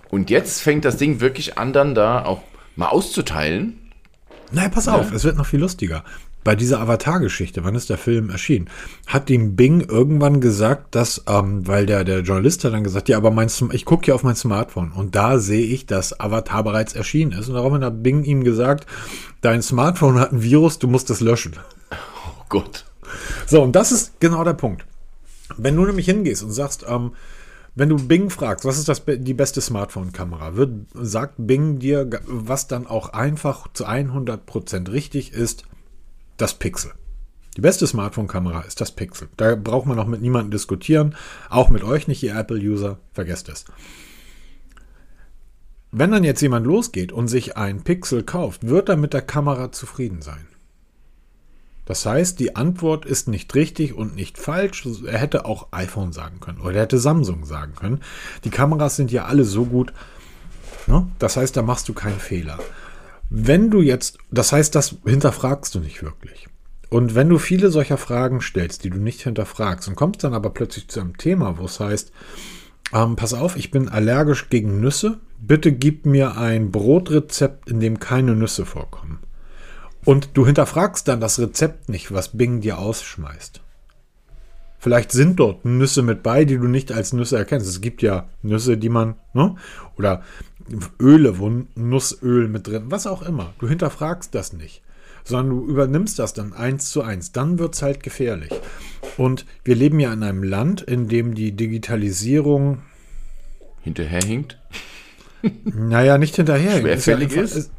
Und jetzt fängt das Ding wirklich an, dann da auch mal auszuteilen. Naja, pass auf, es wird noch viel lustiger. Bei dieser Avatar-Geschichte, wann ist der Film erschienen, hat dem Bing irgendwann gesagt, dass, ähm, weil der, der Journalist hat dann gesagt, ja, aber mein, ich gucke hier auf mein Smartphone und da sehe ich, dass Avatar bereits erschienen ist. Und daraufhin hat Bing ihm gesagt, dein Smartphone hat ein Virus, du musst es löschen. Oh Gott. So, und das ist genau der Punkt. Wenn du nämlich hingehst und sagst, ähm, wenn du Bing fragst, was ist das, die beste Smartphone-Kamera, sagt Bing dir, was dann auch einfach zu 100% richtig ist, das Pixel. Die beste Smartphone-Kamera ist das Pixel. Da braucht man auch mit niemandem diskutieren, auch mit euch nicht, ihr Apple-User, vergesst es. Wenn dann jetzt jemand losgeht und sich ein Pixel kauft, wird er mit der Kamera zufrieden sein. Das heißt, die Antwort ist nicht richtig und nicht falsch. Er hätte auch iPhone sagen können oder er hätte Samsung sagen können. Die Kameras sind ja alle so gut. Ne? Das heißt, da machst du keinen Fehler. Wenn du jetzt, das heißt, das hinterfragst du nicht wirklich. Und wenn du viele solcher Fragen stellst, die du nicht hinterfragst und kommst dann aber plötzlich zu einem Thema, wo es heißt, ähm, pass auf, ich bin allergisch gegen Nüsse, bitte gib mir ein Brotrezept, in dem keine Nüsse vorkommen. Und du hinterfragst dann das Rezept nicht, was Bing dir ausschmeißt. Vielleicht sind dort Nüsse mit bei, die du nicht als Nüsse erkennst. Es gibt ja Nüsse, die man, ne? Oder Öle, wo Nussöl mit drin, was auch immer. Du hinterfragst das nicht, sondern du übernimmst das dann eins zu eins. Dann wird es halt gefährlich. Und wir leben ja in einem Land, in dem die Digitalisierung Hinterherhinkt. naja, nicht hinterher. Schwerfällig ist. Ja ist?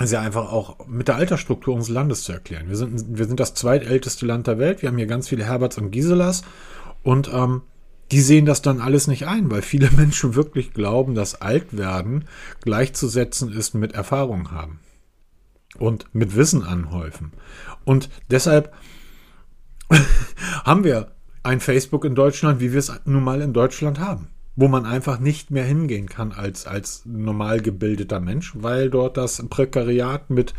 Ist ja einfach auch mit der Altersstruktur unseres Landes zu erklären. Wir sind, wir sind das zweitälteste Land der Welt. Wir haben hier ganz viele Herberts und Giselas. Und ähm, die sehen das dann alles nicht ein, weil viele Menschen wirklich glauben, dass Altwerden gleichzusetzen ist mit Erfahrung haben und mit Wissen anhäufen. Und deshalb haben wir ein Facebook in Deutschland, wie wir es nun mal in Deutschland haben, wo man einfach nicht mehr hingehen kann als, als normal gebildeter Mensch, weil dort das Prekariat mit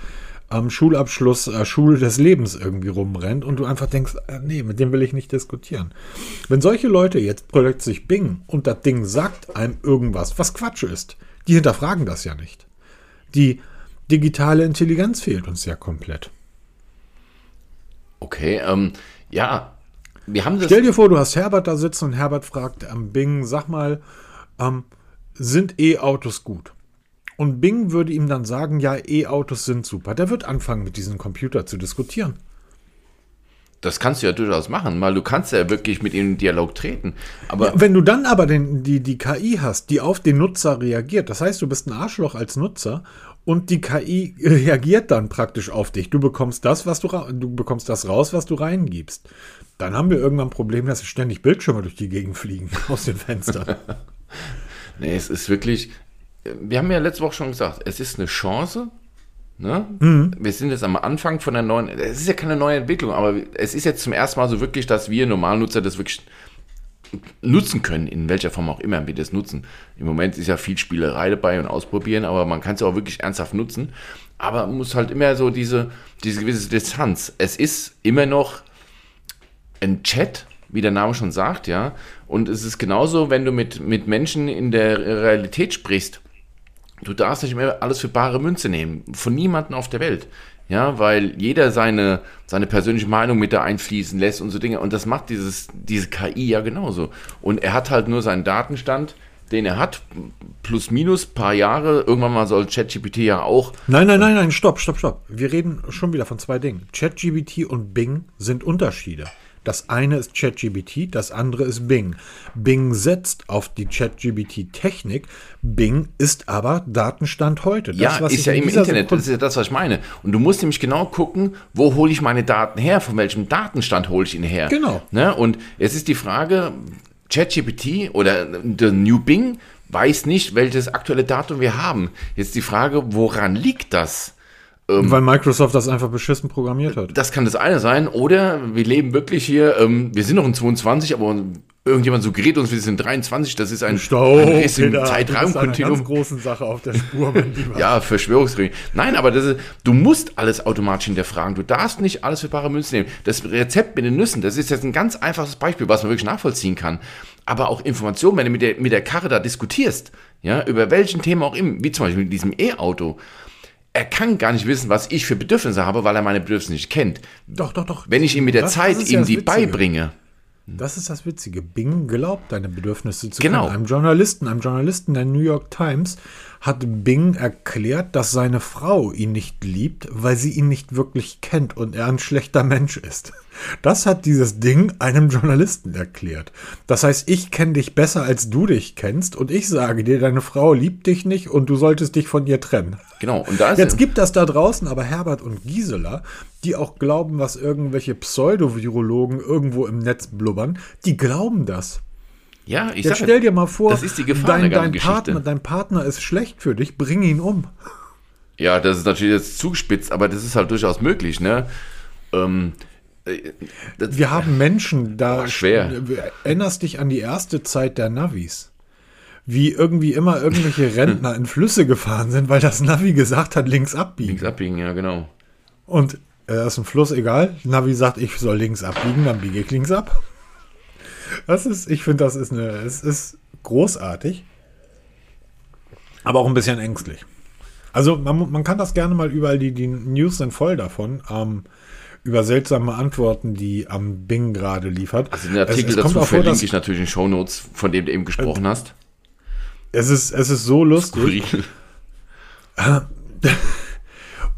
ähm, Schulabschluss, äh, Schule des Lebens irgendwie rumrennt und du einfach denkst, äh, nee, mit dem will ich nicht diskutieren. Wenn solche Leute jetzt plötzlich bingen und das Ding sagt einem irgendwas, was Quatsch ist, die hinterfragen das ja nicht. Die digitale Intelligenz fehlt uns ja komplett. Okay, ähm, ja, wir haben das. Stell dir vor, du hast Herbert da sitzen und Herbert fragt am Bing, sag mal, ähm, sind E-Autos gut? Und Bing würde ihm dann sagen, ja, E-Autos sind super. Der wird anfangen, mit diesem Computer zu diskutieren. Das kannst du ja durchaus machen, weil du kannst ja wirklich mit ihm in Dialog treten. Aber Wenn du dann aber den, die, die KI hast, die auf den Nutzer reagiert, das heißt, du bist ein Arschloch als Nutzer und die KI reagiert dann praktisch auf dich. Du bekommst das, was du, du bekommst das raus, was du reingibst. Dann haben wir irgendwann ein Problem, dass ständig Bildschirme durch die Gegend fliegen aus den Fenstern. nee, es ist wirklich. Wir haben ja letzte Woche schon gesagt, es ist eine Chance. Ne? Mhm. Wir sind jetzt am Anfang von der neuen. Es ist ja keine neue Entwicklung, aber es ist jetzt zum ersten Mal so wirklich, dass wir Normalnutzer das wirklich nutzen können, in welcher Form auch immer wir das nutzen. Im Moment ist ja viel Spielerei dabei und ausprobieren, aber man kann es auch wirklich ernsthaft nutzen. Aber man muss halt immer so diese, diese gewisse Distanz. Es ist immer noch ein Chat, wie der Name schon sagt, ja. Und es ist genauso, wenn du mit, mit Menschen in der Realität sprichst. Du darfst nicht mehr alles für bare Münze nehmen. Von niemandem auf der Welt. Ja, weil jeder seine, seine persönliche Meinung mit da einfließen lässt und so Dinge. Und das macht dieses, diese KI ja genauso. Und er hat halt nur seinen Datenstand, den er hat, plus minus paar Jahre. Irgendwann mal soll ChatGPT ja auch Nein, nein, nein, nein, stopp, stopp, stopp. Wir reden schon wieder von zwei Dingen. ChatGPT und Bing sind Unterschiede. Das eine ist ChatGPT, das andere ist Bing. Bing setzt auf die ChatGPT-Technik. Bing ist aber Datenstand heute. Das, ja, ist ja in im Internet. Sekunde- Das ist ja das, was ich meine. Und du musst nämlich genau gucken, wo hole ich meine Daten her, von welchem Datenstand hole ich ihn her. Genau. Ne? Und jetzt ist die Frage, ChatGPT oder der New Bing weiß nicht, welches aktuelle Datum wir haben. Jetzt die Frage, woran liegt das? Weil Microsoft das einfach beschissen programmiert hat. Das kann das eine sein. Oder wir leben wirklich hier, ähm, wir sind noch in 22, aber irgendjemand suggeriert uns, wir sind 23, das ist ein, Stau, ein Riss im Zeitraumkontinuum. großen Sache auf der Spur, mein Lieber. Ja, Verschwörungstheorie. Nein, aber das ist, du musst alles automatisch hinterfragen. Du darfst nicht alles für bare Münze nehmen. Das Rezept mit den Nüssen, das ist jetzt ein ganz einfaches Beispiel, was man wirklich nachvollziehen kann. Aber auch Informationen, wenn du mit der, mit der Karre da diskutierst, ja, über welchen Thema auch immer, wie zum Beispiel mit diesem E-Auto, er kann gar nicht wissen, was ich für Bedürfnisse habe, weil er meine Bedürfnisse nicht kennt. Doch, doch, doch. Wenn ich ihm mit der Das- Zeit das ja ihm das die Witzige. beibringe, Das ist das Witzige. Bing glaubt, deine Bedürfnisse zu Genau. kennen. Einem Journalisten, einem Journalisten der New York Times hat Bing erklärt, dass seine Frau ihn nicht liebt, weil sie ihn nicht wirklich kennt und er ein schlechter Mensch ist. Das hat dieses Ding einem Journalisten erklärt. Das heißt, ich kenne dich besser, als du dich kennst und ich sage dir, deine Frau liebt dich nicht und du solltest dich von ihr trennen. genau, und da ist Jetzt gibt das da draußen aber Herbert und Gisela, die auch glauben, was irgendwelche Pseudovirologen irgendwo im Netz blubbern, die glauben das. Ja, ich Jetzt sag stell dir mal vor, das ist die Gefahr dein, dein, Partner, dein Partner ist schlecht für dich, bring ihn um. Ja, das ist natürlich jetzt zugespitzt, aber das ist halt durchaus möglich, ne? Ähm, äh, das, Wir haben Menschen da. Boah, schwer. Du erinnerst dich an die erste Zeit der Navis. Wie irgendwie immer irgendwelche Rentner in Flüsse gefahren sind, weil das Navi gesagt hat, links abbiegen. links abbiegen, ja, genau. Und äh, ist ein Fluss egal. Navi sagt, ich soll links abbiegen, dann biege ich links ab. Das ist, ich finde, das ist eine, es ist großartig, aber auch ein bisschen ängstlich. Also man, man kann das gerne mal überall, die, die News sind voll davon, ähm, über seltsame Antworten, die am Bing gerade liefert. Also den Artikel es, es dazu vor, verlinke dass, ich natürlich in Shownotes, von dem du eben gesprochen hast. es ist, es ist so lustig.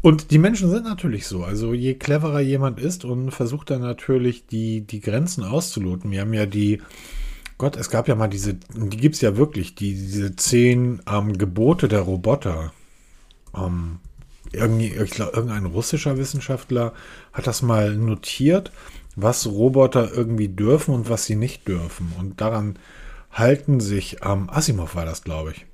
Und die Menschen sind natürlich so. Also je cleverer jemand ist und versucht dann natürlich die, die Grenzen auszuloten. Wir haben ja die, Gott, es gab ja mal diese, die gibt es ja wirklich, die, diese zehn ähm, Gebote der Roboter. Ähm, irgendwie, ich glaube, irgendein russischer Wissenschaftler hat das mal notiert, was Roboter irgendwie dürfen und was sie nicht dürfen. Und daran halten sich, ähm, Asimov war das, glaube ich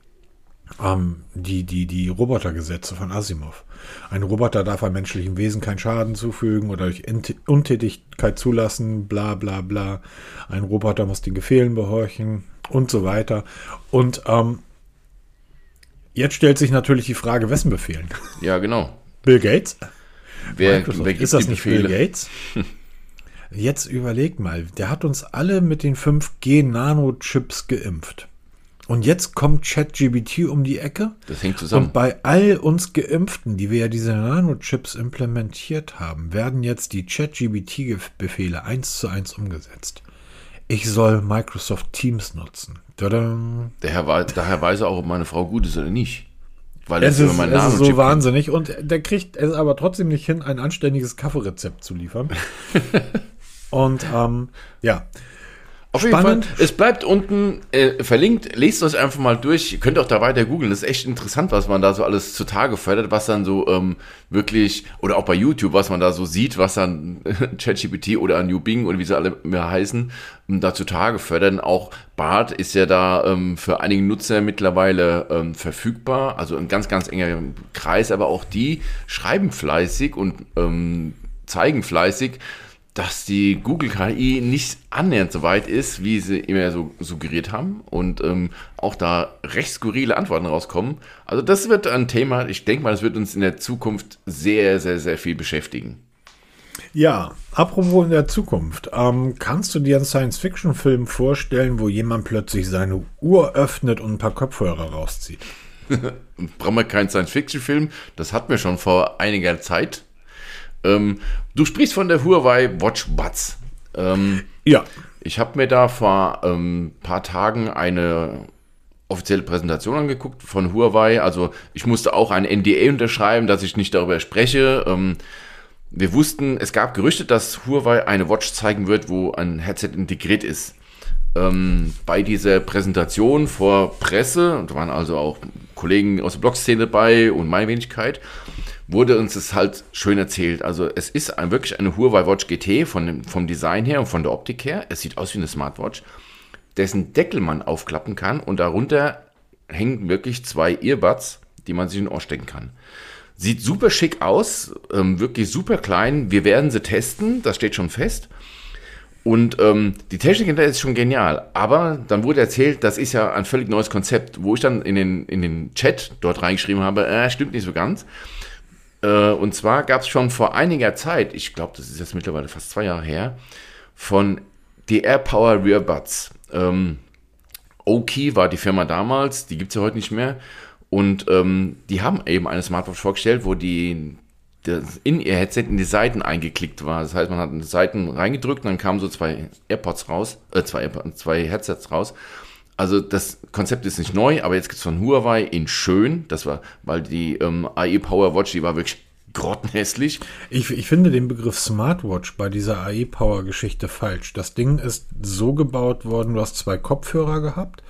ähm, die, die, die Robotergesetze von Asimov. Ein Roboter darf einem menschlichen Wesen keinen Schaden zufügen oder durch Untätigkeit zulassen, bla bla bla. Ein Roboter muss den Befehlen behorchen und so weiter. Und ähm, jetzt stellt sich natürlich die Frage, wessen Befehlen? Ja, genau. Bill Gates? Wer, Microsoft. wer gibt ist das nicht? Bill Gates? Jetzt überleg mal, der hat uns alle mit den 5G-Nanochips geimpft. Und jetzt kommt ChatGBT um die Ecke. Das hängt zusammen. Und bei all uns Geimpften, die wir ja diese Nanochips implementiert haben, werden jetzt die ChatGBT-Befehle eins zu eins umgesetzt. Ich soll Microsoft Teams nutzen. Tadam. Daher, daher weiß er auch, ob meine Frau gut ist oder nicht. Weil Es er ist, meinen es ist so wahnsinnig. Und der kriegt es aber trotzdem nicht hin, ein anständiges Kaffeerezept zu liefern. Und ähm, ja, Auf jeden Spannend. Fall. Es bleibt unten äh, verlinkt. Lest euch einfach mal durch. Ihr könnt auch da weiter googeln. Das ist echt interessant, was man da so alles zutage fördert, was dann so ähm, wirklich, oder auch bei YouTube, was man da so sieht, was dann ChatGPT oder New Bing oder wie sie alle mehr heißen, ähm, da zutage fördern. Auch Bart ist ja da ähm, für einige Nutzer mittlerweile ähm, verfügbar. Also ein ganz, ganz enger Kreis, aber auch die schreiben fleißig und ähm, zeigen fleißig, dass die Google KI nicht annähernd so weit ist, wie sie immer so suggeriert haben und ähm, auch da recht skurrile Antworten rauskommen. Also das wird ein Thema, ich denke mal, das wird uns in der Zukunft sehr, sehr, sehr viel beschäftigen. Ja, apropos in der Zukunft. Ähm, kannst du dir einen Science-Fiction-Film vorstellen, wo jemand plötzlich seine Uhr öffnet und ein paar Kopfhörer rauszieht? Brauchen wir keinen Science-Fiction-Film, das hatten wir schon vor einiger Zeit. Ähm, du sprichst von der Huawei Watch Buds. Ähm, Ja. Ich habe mir da vor ein ähm, paar Tagen eine offizielle Präsentation angeguckt von Huawei. Also ich musste auch ein NDA unterschreiben, dass ich nicht darüber spreche. Ähm, wir wussten, es gab Gerüchte, dass Huawei eine Watch zeigen wird, wo ein Headset integriert ist. Ähm, bei dieser Präsentation vor Presse, und da waren also auch Kollegen aus der Blog-Szene dabei und meine Wenigkeit, wurde uns das halt schön erzählt. Also es ist ein, wirklich eine Huawei Watch GT von dem, vom Design her und von der Optik her. Es sieht aus wie eine Smartwatch, dessen Deckel man aufklappen kann und darunter hängen wirklich zwei Earbuds, die man sich in den Ohr stecken kann. Sieht super schick aus, ähm, wirklich super klein. Wir werden sie testen, das steht schon fest. Und ähm, die Technik hinterher ist schon genial. Aber dann wurde erzählt, das ist ja ein völlig neues Konzept, wo ich dann in den, in den Chat dort reingeschrieben habe, äh, stimmt nicht so ganz. Äh, und zwar gab es schon vor einiger Zeit, ich glaube, das ist jetzt mittlerweile fast zwei Jahre her, von die AirPower Rear Buds. Ähm, Oki war die Firma damals, die gibt es ja heute nicht mehr. Und ähm, die haben eben eine Smartwatch vorgestellt, wo die das in ihr Headset in die Seiten eingeklickt war. Das heißt, man hat in die Seiten reingedrückt und dann kamen so zwei AirPods raus, äh, zwei, zwei Headsets raus. Also das Konzept ist nicht neu, aber jetzt gibt es von Huawei in schön. Das war, weil die ähm, AI Power Watch, die war wirklich grottenhässlich. Ich, ich finde den Begriff Smartwatch bei dieser AI Power Geschichte falsch. Das Ding ist so gebaut worden, du hast zwei Kopfhörer gehabt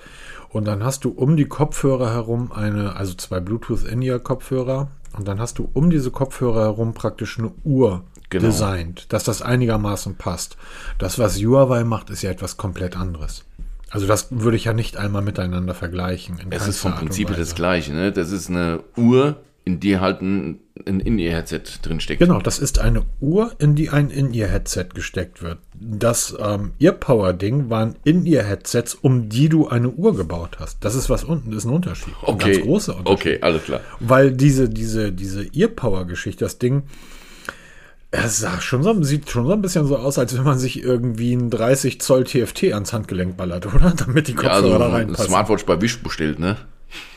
und dann hast du um die Kopfhörer herum eine, also zwei Bluetooth In-Ear Kopfhörer und dann hast du um diese Kopfhörer herum praktisch eine Uhr Genau. designt, dass das einigermaßen passt. Das, was Huawei macht, ist ja etwas komplett anderes. Also das würde ich ja nicht einmal miteinander vergleichen. Es ist vom Art Prinzip das gleiche. Ne? Das ist eine Uhr, in die halt ein, ein In-Ear-Headset drinsteckt. Genau, das ist eine Uhr, in die ein In-Ear-Headset gesteckt wird. Das ähm, Ear-Power-Ding waren In-Ear-Headsets, um die du eine Uhr gebaut hast. Das ist was unten, ist ein Unterschied. Ein Okay. ganz großer Unterschied. Okay, alles klar. Weil diese, diese, diese Ear-Power-Geschichte, das Ding, es sah schon so, sieht schon so ein bisschen so aus, als wenn man sich irgendwie ein 30 Zoll TFT ans Handgelenk ballert, oder? Damit die Ja, Kopfhörer also da reinpassen. Smartwatch bei Wish bestellt, ne?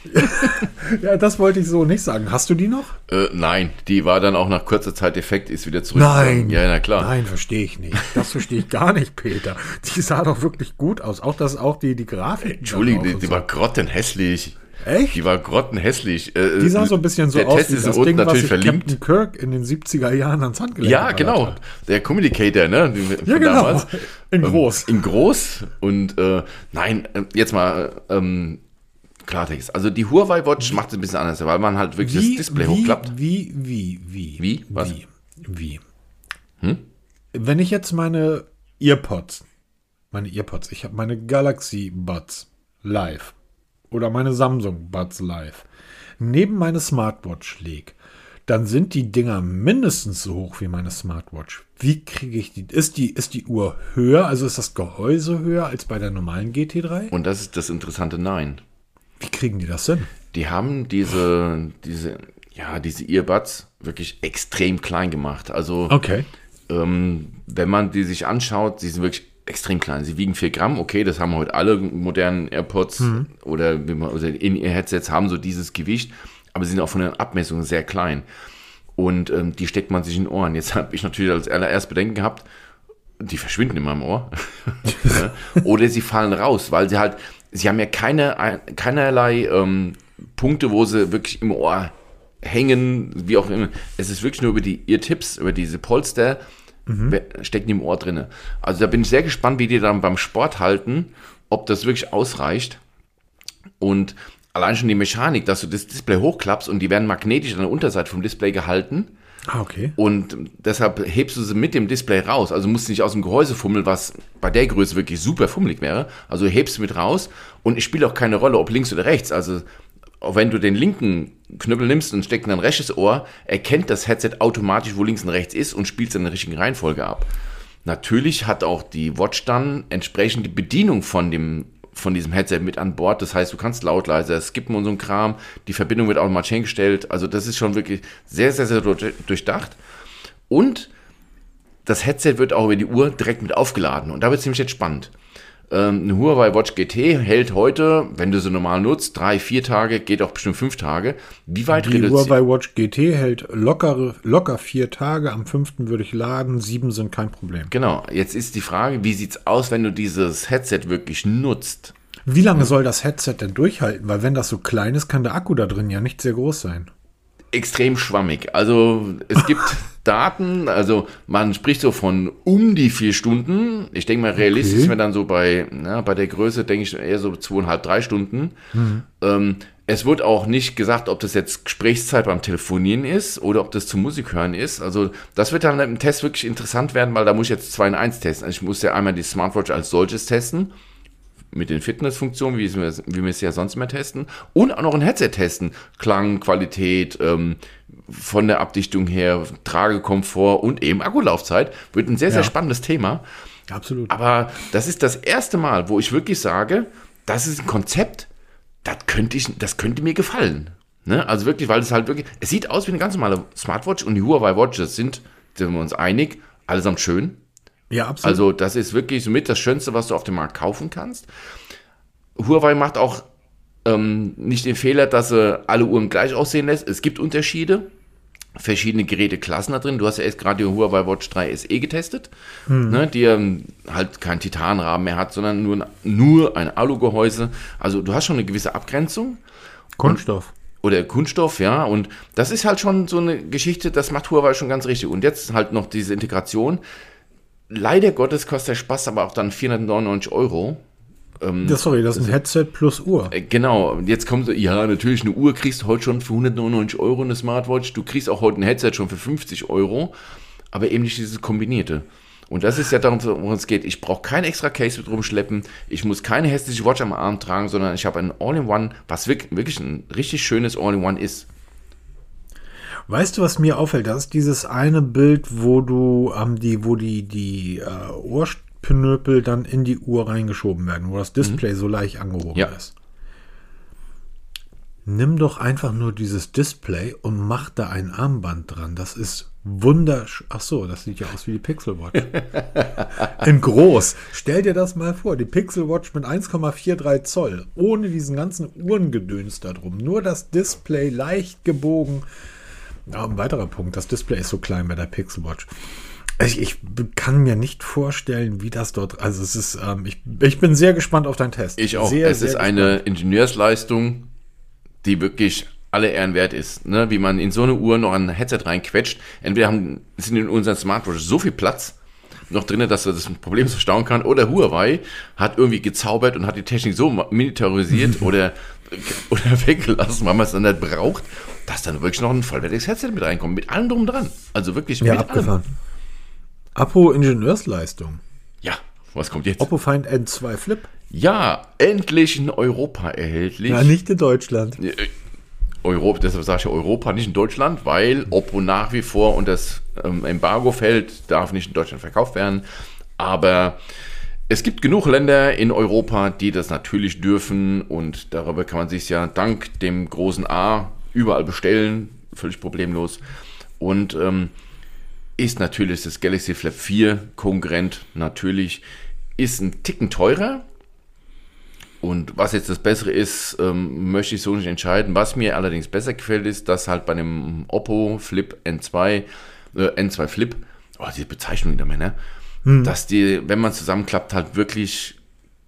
ja, das wollte ich so nicht sagen. Hast du die noch? Äh, nein, die war dann auch nach kurzer Zeit defekt, ist wieder zurück. Nein. Ja, na klar. Nein, verstehe ich nicht. Das verstehe ich gar nicht, Peter. Die sah doch wirklich gut aus. Auch das, auch die, die Grafik. Entschuldigung, die, die so. war grottenhässlich. Echt? Die war grottenhässlich. Äh, Die sah so ein bisschen so der aus Test wie ist das unten Ding, was natürlich sich verlinkt. Captain Kirk in den 70er Jahren ans Handgelenk Ja, genau. hat. Der Communicator, ne? Ja, genau. damals. In Ähm, groß. In groß. Und äh, nein, äh, jetzt mal ähm, Klartext. Also die Huawei Watch macht es ein bisschen anders, weil man halt wirklich das Display wie, hochklappt. Wie, wie, wie? Wie? Was? Wie? Wie? Hm? Wenn ich jetzt meine Earpods, meine Earpods, ich habe meine Galaxy Buds live oder meine Samsung Buds live neben meine Smartwatch lege, dann sind die Dinger mindestens so hoch wie meine Smartwatch. Wie kriege ich die? Ist die, ist die Uhr höher? Also ist das Gehäuse höher als bei der normalen GT3? Und das ist das interessante Nein. Wie kriegen die das hin? Die haben diese, diese, ja, diese Earbuds wirklich extrem klein gemacht. Also Okay. ähm, wenn man die sich anschaut, sie sind wirklich extrem klein. Sie wiegen 4 Gramm, okay, das haben heute alle modernen AirPods oder, wie man, oder in ihr Headsets haben so dieses Gewicht, aber sie sind auch von den Abmessungen sehr klein. Und ähm, die steckt man sich in den Ohren. Jetzt habe ich natürlich als allererst Bedenken gehabt, die verschwinden in meinem Ohr. Ja. Oder sie fallen raus, weil sie halt, sie haben ja keine, keinerlei ähm, Punkte, wo sie wirklich im Ohr hängen, wie auch immer. Es ist wirklich nur über die Eartips, über diese Polster, we- stecken im Ohr drinne. Also da bin ich sehr gespannt, wie die dann beim Sport halten, ob das wirklich ausreicht. Und allein schon die Mechanik, dass du das Display hochklappst und die werden magnetisch an der Unterseite vom Display gehalten. Ah, okay. Und deshalb hebst du sie mit dem Display raus. Also musst du nicht aus dem Gehäuse fummeln, was bei der Größe wirklich super fummelig wäre. Also hebst du mit raus und es spielt auch keine Rolle, ob links oder rechts. Also auch wenn du den linken Knüppel nimmst und steckst in dein rechtes Ohr, erkennt das Headset automatisch, wo links und rechts ist und spielt es in der richtigen Reihenfolge ab. Natürlich hat auch die Watch dann entsprechend die Bedienung von dem von diesem Headset mit an Bord. Das heißt, du kannst laut, leiser skippen und so ein Kram. Die Verbindung wird automatisch eingestellt. Also das ist schon wirklich sehr, sehr, sehr durch- durchdacht. Und das Headset wird auch über die Uhr direkt mit aufgeladen. Und da wird es nämlich jetzt spannend. Ähm, eine Huawei Watch GT hält heute, wenn du sie normal nutzt, drei, vier Tage, geht auch bestimmt fünf Tage. Wie weit Die? Huawei Watch GT hält locker, locker vier Tage. Am fünften würde ich laden. Sieben sind kein Problem. Genau, jetzt ist die Frage, wie sieht's aus, wenn du dieses Headset wirklich nutzt? Wie lange soll das Headset denn durchhalten? Weil wenn das so klein ist, kann der Akku da drin ja nicht sehr groß sein. extrem schwammig. Also es gibt Daten, also man spricht so von um die vier Stunden. Ich denke mal, realistisch Okay. ist man dann so bei, na, bei der Größe, denke ich, eher so zweieinhalb, drei Stunden. Ähm, es wird auch nicht gesagt, ob das jetzt Gesprächszeit beim Telefonieren ist oder ob das zum Musik hören ist. Also das wird dann im Test wirklich interessant werden, weil da muss ich jetzt zwei in eins testen. Also ich muss ja einmal die Smartwatch als solches testen mit den Fitnessfunktionen, wie wir, wie wir es ja sonst immer testen, und auch noch ein Headset testen. Klang, Qualität, ähm, von der Abdichtung her, Tragekomfort und eben Akkulaufzeit. Wird ein sehr, sehr Ja. spannendes Thema. Absolut. Aber das ist das erste Mal, wo ich wirklich sage, das ist ein Konzept, das könnte, ich, das könnte mir gefallen. Ne? Also wirklich, weil es halt wirklich, es sieht aus wie eine ganz normale Smartwatch und die Huawei Watches sind, sind wir uns einig, allesamt schön. Ja, absolut. Also das ist wirklich somit das Schönste, was du auf dem Markt kaufen kannst. Huawei macht auch ähm, nicht den Fehler, dass sie alle Uhren gleich aussehen lässt. Es gibt Unterschiede, verschiedene Geräteklassen da drin. Du hast ja erst gerade die Huawei Watch 3 SE getestet, ne, die ähm, halt keinen Titanrahmen mehr hat, sondern nur, nur ein Alugehäuse. Also du hast schon eine gewisse Abgrenzung Kunststoff. oder Kunststoff, ja, und das ist halt schon so eine Geschichte, das macht Huawei schon ganz richtig. Und jetzt halt noch diese Integration. Leider Gottes kostet der Spaß aber auch dann 499 Euro. Das, sorry, das ist ein Headset plus Uhr. Äh, Genau, jetzt kommt so, ja, natürlich, eine Uhr kriegst du heute schon für 199 Euro, eine Smartwatch. Du kriegst auch heute ein Headset schon für 50 Euro, aber eben nicht dieses Kombinierte. Und das ist ja darum, worum es geht. Ich brauche kein extra Case mit rumschleppen. Ich muss keine hässliche Watch am Arm tragen, sondern ich habe ein All-in-One, was wirk- wirklich ein richtig schönes All-in-One ist. Weißt du, was mir auffällt? Das ist dieses eine Bild, wo du ähm, die, wo die, die äh, Ohrpnöpel dann in die Uhr reingeschoben werden, wo das Display so leicht angehoben Ja. ist. Nimm doch einfach nur dieses Display und mach da ein Armband dran. Das ist wunderschön. Ach so, das sieht ja aus wie die Pixel Watch. In groß. Stell dir das mal vor, die Pixel Watch mit 1,43 Zoll, ohne diesen ganzen Uhrengedöns da drum. Nur das Display leicht gebogen. Ja, ein weiterer Punkt, das Display ist so klein bei der Pixel Watch. Ich, ich kann mir nicht vorstellen, wie das dort. Also es ist, ähm, ich, ich bin sehr gespannt auf deinen Test. Ich auch. Sehr, es sehr ist eine Ingenieursleistung, die wirklich alle Ehren wert ist. Ne? Wie man in so eine Uhr noch ein Headset reinquetscht. Entweder haben, sind in unseren Smartwatches so viel Platz noch drin, dass er das Problem verstauen kann, oder Huawei hat irgendwie gezaubert und hat die Technik so miniaturisiert oder, oder weggelassen, weil man es dann nicht braucht, dass dann wirklich noch ein vollwertiges Headset mit reinkommt. Mit allem drum dran. Also wirklich Ja, mit abgefahren. Apropos Ingenieursleistung. Ja, was kommt jetzt? Oppo Find N2 Flip. Ja, endlich in Europa erhältlich. Ja, nicht in Deutschland. Äh, Europa, deshalb sage ich ja Europa, nicht in Deutschland, weil Oppo nach wie vor unter das ähm, Embargo fällt, darf nicht in Deutschland verkauft werden. Aber es gibt genug Länder in Europa, die das natürlich dürfen und darüber kann man sich ja dank dem großen A überall bestellen, völlig problemlos. Und ähm, ist natürlich das Galaxy Flap 4 Konkurrent, natürlich, ist ein Ticken teurer, und was jetzt das Bessere ist, ähm, möchte ich so nicht entscheiden. Was mir allerdings besser gefällt, ist, dass halt bei dem Oppo Flip N2, äh, N2 Flip, oh, diese Bezeichnung wieder mehr, ne? Dass die, wenn man zusammenklappt, halt wirklich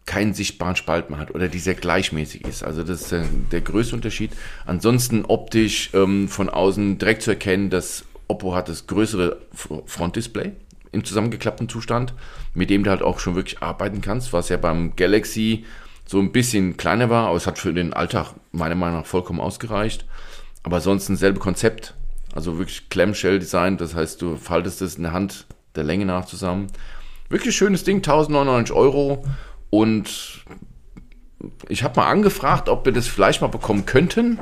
keinen sichtbaren Spalt mehr hat oder dieser gleichmäßig ist. Also das ist der, der größte Unterschied. Ansonsten optisch ähm, von außen direkt zu erkennen, dass Oppo hat das größere Frontdisplay im zusammengeklappten Zustand, mit dem du halt auch schon wirklich arbeiten kannst, was ja beim Galaxy so ein bisschen kleiner war, aber es hat für den Alltag meiner Meinung nach vollkommen ausgereicht. Aber ansonsten selbe Konzept, also wirklich Clamshell-Design, das heißt, du faltest es in der Hand der Länge nach zusammen. Wirklich schönes Ding, 1099 Euro und ich habe mal angefragt, ob wir das vielleicht mal bekommen könnten,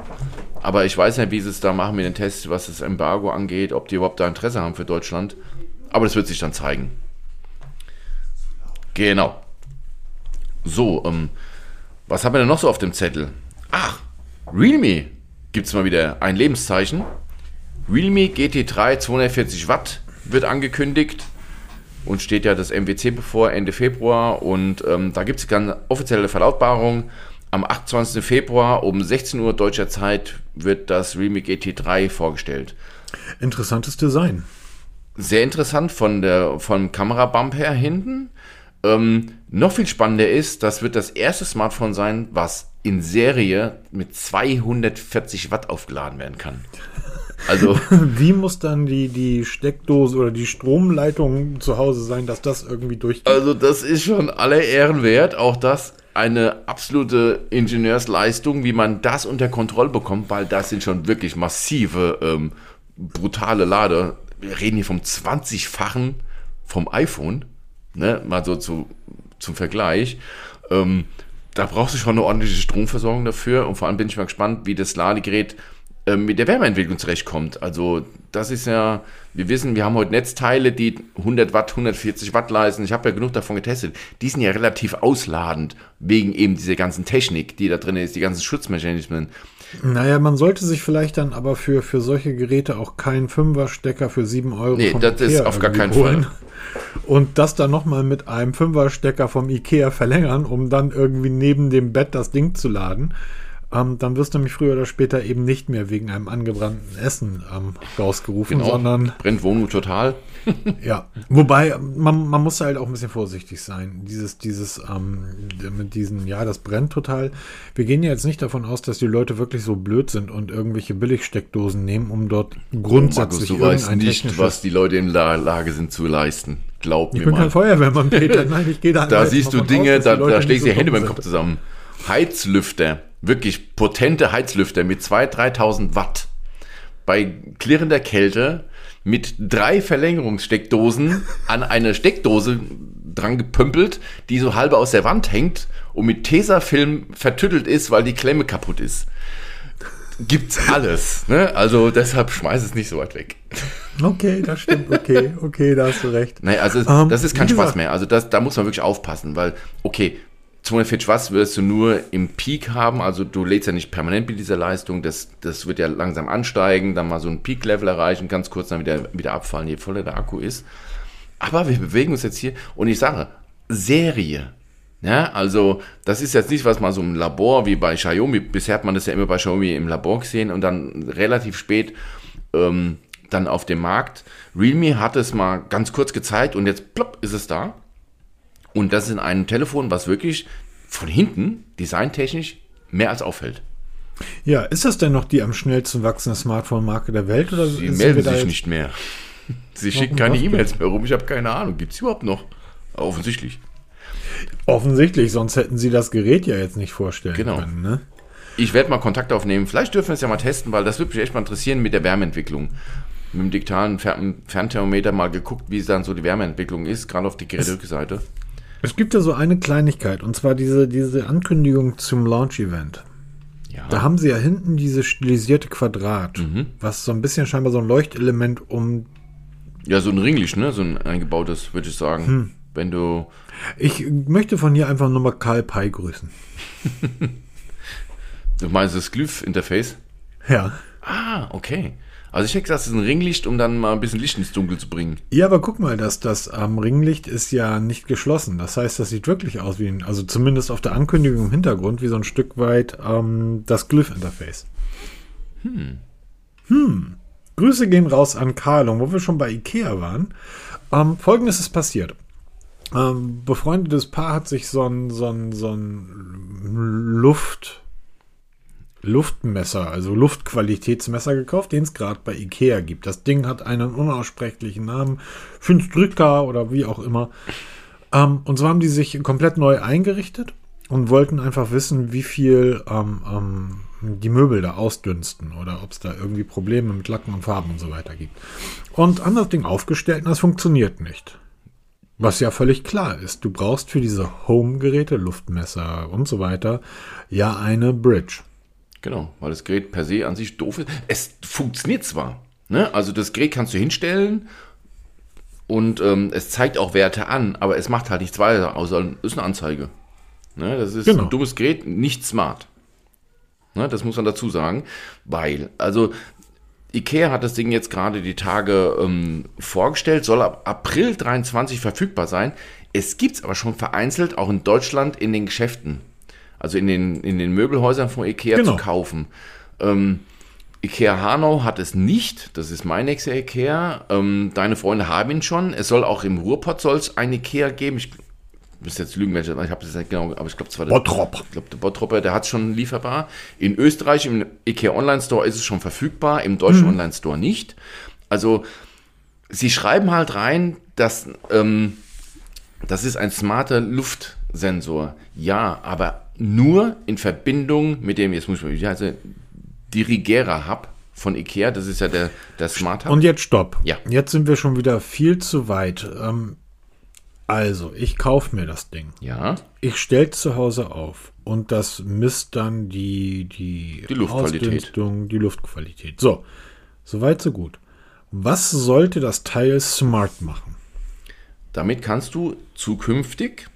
aber ich weiß nicht, wie sie es da machen mit den Tests, was das Embargo angeht, ob die überhaupt da Interesse haben für Deutschland. Aber das wird sich dann zeigen. Genau. So, ähm, was haben wir denn noch so auf dem Zettel? Ach, Realme gibt es mal wieder ein Lebenszeichen. Realme GT3 240 Watt wird angekündigt und steht ja das MWC bevor, Ende Februar. Und ähm, da gibt es ganz offizielle Verlautbarung. Am 28. Februar um 16 Uhr deutscher Zeit wird das Realme GT3 vorgestellt. Interessantes Design. Sehr interessant von der, vom Kamerabump her hinten. Ähm, noch viel spannender ist, das wird das erste Smartphone sein, was in Serie mit 240 Watt aufgeladen werden kann. Also, Wie muss dann die, die Steckdose oder die Stromleitung zu Hause sein, dass das irgendwie durchgeht? also das ist schon alle Ehren wert. Auch das eine absolute Ingenieursleistung, wie man das unter Kontrolle bekommt, weil das sind schon wirklich massive, ähm, brutale Lader. Wir reden hier vom 20-fachen vom iPhone, ne? mal so zu, zum Vergleich. Ähm, da brauchst du schon eine ordentliche Stromversorgung dafür und vor allem bin ich mal gespannt, wie das Ladegerät mit der Wärmeentwicklung zurechtkommt. Also das ist ja, wir wissen, wir haben heute Netzteile, die 100 Watt, 140 Watt leisten. Ich habe ja genug davon getestet. Die sind ja relativ ausladend, wegen eben dieser ganzen Technik, die da drin ist, die ganzen Schutzmechanismen. Naja, man sollte sich vielleicht dann aber für, für solche Geräte auch keinen Fünfer-Stecker für 7 Euro Nee, das ist auf gar keinen holen. Fall. Und das dann nochmal mit einem Fünfer-Stecker vom Ikea verlängern, um dann irgendwie neben dem Bett das Ding zu laden. Ähm, dann wirst du nämlich früher oder später eben nicht mehr wegen einem angebrannten Essen ähm, rausgerufen, Genau. sondern Brennt Wohnung total. ja, wobei man, man muss halt auch ein bisschen vorsichtig sein. Dieses, dieses, ähm, mit diesen, ja, das brennt total. Wir gehen ja jetzt nicht davon aus, dass die Leute wirklich so blöd sind und irgendwelche Billigsteckdosen nehmen, um dort grundsätzlich Markus, du weißt nicht, was die Leute in der Lage sind zu leisten. Glaub Ich mir bin mal. kein Feuerwehrmann, Peter. Nein, ich gehe da Da siehst du Dinge, aus, da, da schlägst du so die Hände beim Kopf zusammen. Heizlüfter, wirklich potente Heizlüfter mit 2.000, 3.000 Watt bei klirrender Kälte mit drei Verlängerungssteckdosen an eine Steckdose dran gepümpelt, die so halbe aus der Wand hängt und mit Tesafilm vertüttelt ist, weil die Klemme kaputt ist. Gibt's alles. Ne? Also deshalb schmeiß es nicht so weit weg. Okay, das stimmt. Okay, okay, da hast du recht. Nee, also Ähm, das ist kein Spaß mehr. Also das, da muss man wirklich aufpassen, weil, okay, 240 Watt wirst du nur im Peak haben, also du lädst ja nicht permanent mit dieser Leistung, das, das wird ja langsam ansteigen, dann mal so ein Peak-Level erreichen, ganz kurz dann wieder, wieder abfallen, je voller der Akku ist. Aber wir bewegen uns jetzt hier und ich sage, Serie. Ja, also das ist jetzt nicht, was man so im Labor wie bei Xiaomi, bisher hat man das ja immer bei Xiaomi im Labor gesehen und dann relativ spät ähm, dann auf dem Markt. Realme hat es mal ganz kurz gezeigt und jetzt plopp ist es da. Und das ist in einem Telefon, was wirklich von hinten designtechnisch mehr als auffällt. Ja, ist das denn noch die am schnellsten wachsende Smartphone-Marke der Welt? Oder Sie melden sich nicht mehr. Sie schicken keine? E-Mails mehr rum. Ich habe keine Ahnung. Gibt es überhaupt noch? Offensichtlich. Offensichtlich, sonst hätten sie das Gerät ja jetzt nicht vorstellen Genau. können. Ne? Ich werde mal Kontakt aufnehmen. Vielleicht dürfen wir es ja mal testen, weil das würde mich echt mal interessieren mit der Wärmeentwicklung. Mit dem digitalen Fer Fernthermometer mal geguckt, wie dann so die Wärmeentwicklung ist, gerade auf die Geräterückseite. Es gibt ja so eine Kleinigkeit, und zwar diese, diese Ankündigung zum Launch-Event. Ja. Da haben sie ja hinten dieses stilisierte Quadrat, Mhm. was so ein bisschen scheinbar so ein Leuchtelement um. ja, so ein Ringlicht, ne? So ein eingebautes, würde ich sagen. Hm. Wenn du. Ich möchte von hier einfach nur mal Karl Pei grüßen. Du meinst das Glyph-Interface? Ja. Ah, okay. Also ich hätte gesagt, das ist ein Ringlicht, um dann mal ein bisschen Licht ins Dunkel zu bringen. Ja, aber guck mal, das, das ähm, Ringlicht ist ja nicht geschlossen. Das heißt, das sieht wirklich aus wie ein, also zumindest auf der Ankündigung im Hintergrund, wie so ein Stück weit ähm, das Glyph-Interface. Hm. Hm. Grüße gehen raus an Karl. Und wo wir schon bei Ikea waren, ähm, folgendes ist passiert. Ähm, befreundetes Paar hat sich so ein, so ein, so ein Luft, Luftmesser, also Luftqualitätsmesser gekauft, den es gerade bei Ikea gibt. Das Ding hat einen unaussprechlichen Namen, Fünfdrücker oder wie auch immer. Ähm, und so haben die sich komplett neu eingerichtet und wollten einfach wissen, wie viel ähm, ähm, die Möbel da ausdünsten oder ob es da irgendwie Probleme mit Lacken und Farben und so weiter gibt. Und haben das Ding aufgestellt und das funktioniert nicht. Was ja völlig klar ist. Du brauchst für diese Home-Geräte, Luftmesser und so weiter, ja eine Bridge. Genau, weil das Gerät per se an sich doof ist. Es funktioniert zwar. Ne? Also das Gerät kannst du hinstellen und ähm, es zeigt auch Werte an, aber es macht halt nichts weiter, außer es ist eine Anzeige. Ne? Das ist Genau. ein dummes Gerät, nicht smart. Ne? Das muss man dazu sagen, weil, also Ikea hat das Ding jetzt gerade die Tage ähm, vorgestellt, soll ab April 23 verfügbar sein. Es gibt es aber schon vereinzelt, auch in Deutschland, in den Geschäften. Also in den, in den Möbelhäusern von Ikea Genau. zu kaufen. Ähm, Ikea Hanau hat es nicht, das ist mein nächster Ikea. Ähm, deine Freunde haben ihn schon. Es soll auch im Ruhrpott soll es ein Ikea geben. Ich müsste jetzt lügen, welcher, ich habe das nicht genau, aber ich glaube, es war der Bottrop. ich glaube, der Bottropper, der hat es schon lieferbar. In Österreich im IKEA Online Store ist es schon verfügbar, im deutschen Online Store nicht. Also, sie schreiben halt rein, dass ähm, das ist ein smarter Luftsensor. Ja, aber nur in Verbindung mit dem, jetzt muss ich mal, der? Dirigera Hub von IKEA, das ist ja der, der Smart Hub. Und jetzt stopp. Ja. Jetzt sind wir schon wieder viel zu weit. Ähm, Also, ich kaufe mir das Ding. Ja, Ich stelle zu Hause auf und das misst dann die, die, Die Luftqualität. Die Luftqualität. So, soweit so gut. Was sollte das Teil smart machen? damit kannst du zukünftig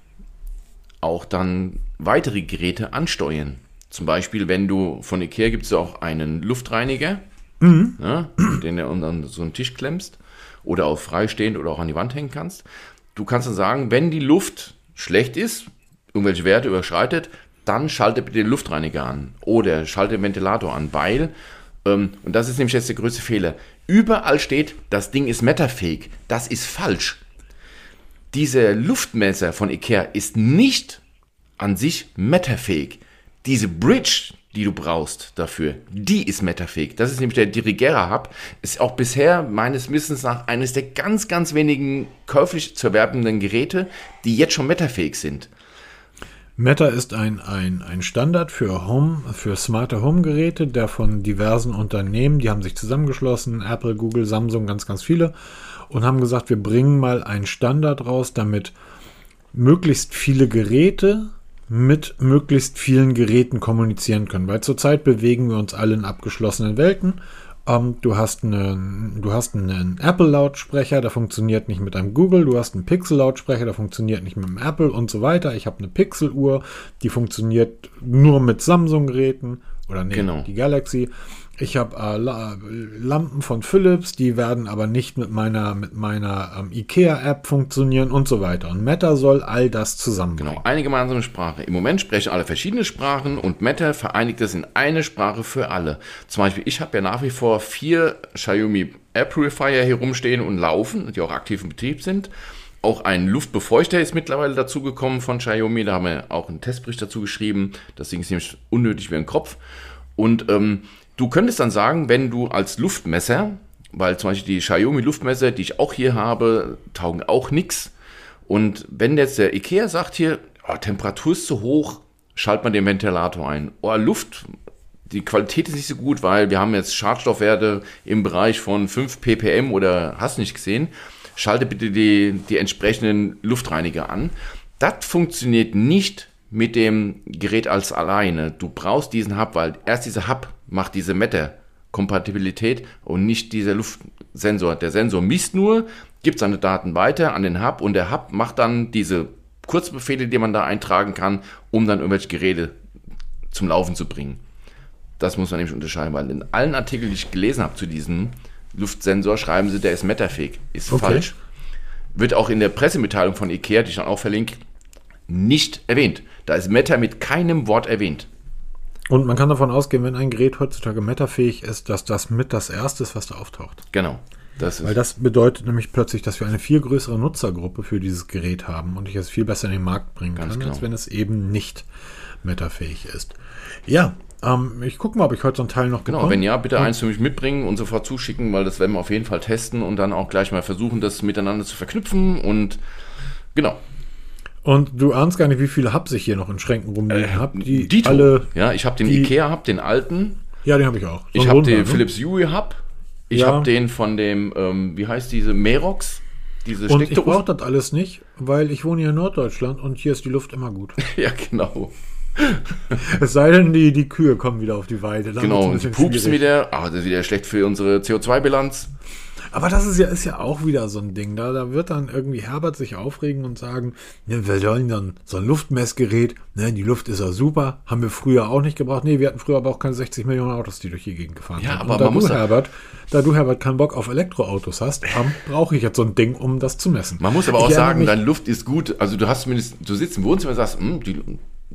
auch dann weitere Geräte ansteuern. Zum Beispiel, wenn du von Ikea gibt es auch einen Luftreiniger, ja, den du unter so einen Tisch klemmst oder auch freistehend oder auch an die Wand hängen kannst. Du kannst dann sagen, wenn die Luft schlecht ist, irgendwelche Werte überschreitet, dann schalte bitte den Luftreiniger an oder schalte den Ventilator an, weil, ähm, und das ist nämlich jetzt der größte Fehler, überall steht, das Ding ist metterfähig. Das ist falsch. Dieser Luftmesser von Ikea ist nicht an sich metterfähig. Diese Bridge, die du brauchst dafür, die ist metterfähig. Das ist nämlich der Dirigera Hub. Ist auch bisher meines Wissens nach eines der ganz, ganz wenigen käuflich zu erwerbenden Geräte, die jetzt schon metterfähig sind. Meta ist ein, ein, ein Standard für Home, für smarte Home-Geräte, der von diversen Unternehmen, die haben sich zusammengeschlossen, Apple, Google, Samsung, ganz, ganz viele, und haben gesagt, wir bringen mal einen Standard raus, damit möglichst viele Geräte mit möglichst vielen Geräten kommunizieren können. Weil zurzeit bewegen wir uns alle in abgeschlossenen Welten. Ähm, du hast einen, du hast einen Apple-Lautsprecher, der funktioniert nicht mit einem Google. Du hast einen Pixel-Lautsprecher, der funktioniert nicht mit einem Apple und so weiter. Ich habe eine Pixel-Uhr, die funktioniert nur mit Samsung-Geräten oder nee, Genau. die Galaxy. Ich habe äh, La Lampen von Philips, die werden aber nicht mit meiner, mit meiner ähm, IKEA-App funktionieren und so weiter. Und Meta soll all das zusammenbringen. Genau, eine gemeinsame Sprache. Im Moment sprechen alle verschiedene Sprachen und Meta vereinigt das in eine Sprache für alle. Zum Beispiel, ich habe ja nach wie vor vier Xiaomi Air Purifier hier rumstehen und laufen, die auch aktiv im Betrieb sind. Auch ein Luftbefeuchter ist mittlerweile dazugekommen von Xiaomi. Da haben wir auch einen Testbericht dazu geschrieben. Das Ding ist nämlich unnötig wie ein Kopf. Und ähm, du könntest dann sagen, wenn du als Luftmesser, weil zum Beispiel die Xiaomi Luftmesser, die ich auch hier habe, taugen auch nichts. Und wenn jetzt der Ikea sagt hier, oh, Temperatur ist zu hoch, schalt man den Ventilator ein. Oh, Luft, die Qualität ist nicht so gut, weil wir haben jetzt Schadstoffwerte im Bereich von 5 ppm oder hast nicht gesehen. Schalte bitte die, die entsprechenden Luftreiniger an. Das funktioniert nicht mit dem Gerät als alleine. Du brauchst diesen Hub, weil erst dieser Hub macht diese Meta-Kompatibilität und nicht dieser Luftsensor. Der Sensor misst nur, gibt seine Daten weiter an den Hub und der Hub macht dann diese Kurzbefehle, die man da eintragen kann, um dann irgendwelche Geräte zum Laufen zu bringen. Das muss man nämlich unterscheiden, weil in allen Artikeln, die ich gelesen habe zu diesem Luftsensor, schreiben sie, der ist metterfähig. Ist Okay. falsch. Wird auch in der Pressemitteilung von IKEA, die ich dann auch verlinke, nicht erwähnt. Da ist Meta mit keinem Wort erwähnt. Und man kann davon ausgehen, wenn ein Gerät heutzutage metafähig ist, dass das mit das erste ist, was da auftaucht. Genau. Das Weil das bedeutet nämlich plötzlich, dass wir eine viel größere Nutzergruppe für dieses Gerät haben und ich es viel besser in den Markt bringen kann, genau. als wenn es eben nicht metafähig ist. Ja, ähm, ich gucke mal, ob ich heute so ein Teil noch Genau, wenn ja, bitte eins für mich mitbringen und sofort zuschicken, weil das werden wir auf jeden Fall testen und dann auch gleich mal versuchen, das miteinander zu verknüpfen und genau. Und du ahnst gar nicht, wie viele Hubs ich hier noch in Schränken rumliegen habe. Die Dito. alle. ja, ich habe den die- Ikea Hub, den alten. Ja, den habe ich auch. Ich habe den ne? Philips Hue Hub. Ich Ja. habe den von dem, ähm, wie heißt diese, Merox? Diese Und ich brauche das alles nicht, weil ich wohne hier in Norddeutschland und hier ist die Luft immer gut. ja, genau. es sei denn, die, die Kühe kommen wieder auf die Weide. dann Genau, und pupsen schwierig. wieder. Ah, das ist wieder schlecht für unsere CO2-Bilanz. Aber das ist ja, ist ja auch wieder so ein Ding. Da, da wird dann irgendwie Herbert sich aufregen und sagen, ne, wir sollen dann so ein Luftmessgerät, ne, die Luft ist ja super, haben wir früher auch nicht gebraucht. Nee, wir hatten früher aber auch keine 60 Millionen Autos, die durch die Gegend gefahren Ja, sind. aber und da man du, muss Herbert, da du, Herbert, keinen Bock auf Elektroautos hast, ähm, brauche ich jetzt so ein Ding, um das zu messen. Man muss aber Ich auch erinnere sagen, deine Luft ist gut. Also du hast zumindest, du sitzt im Wohnzimmer und sagst, hm, die,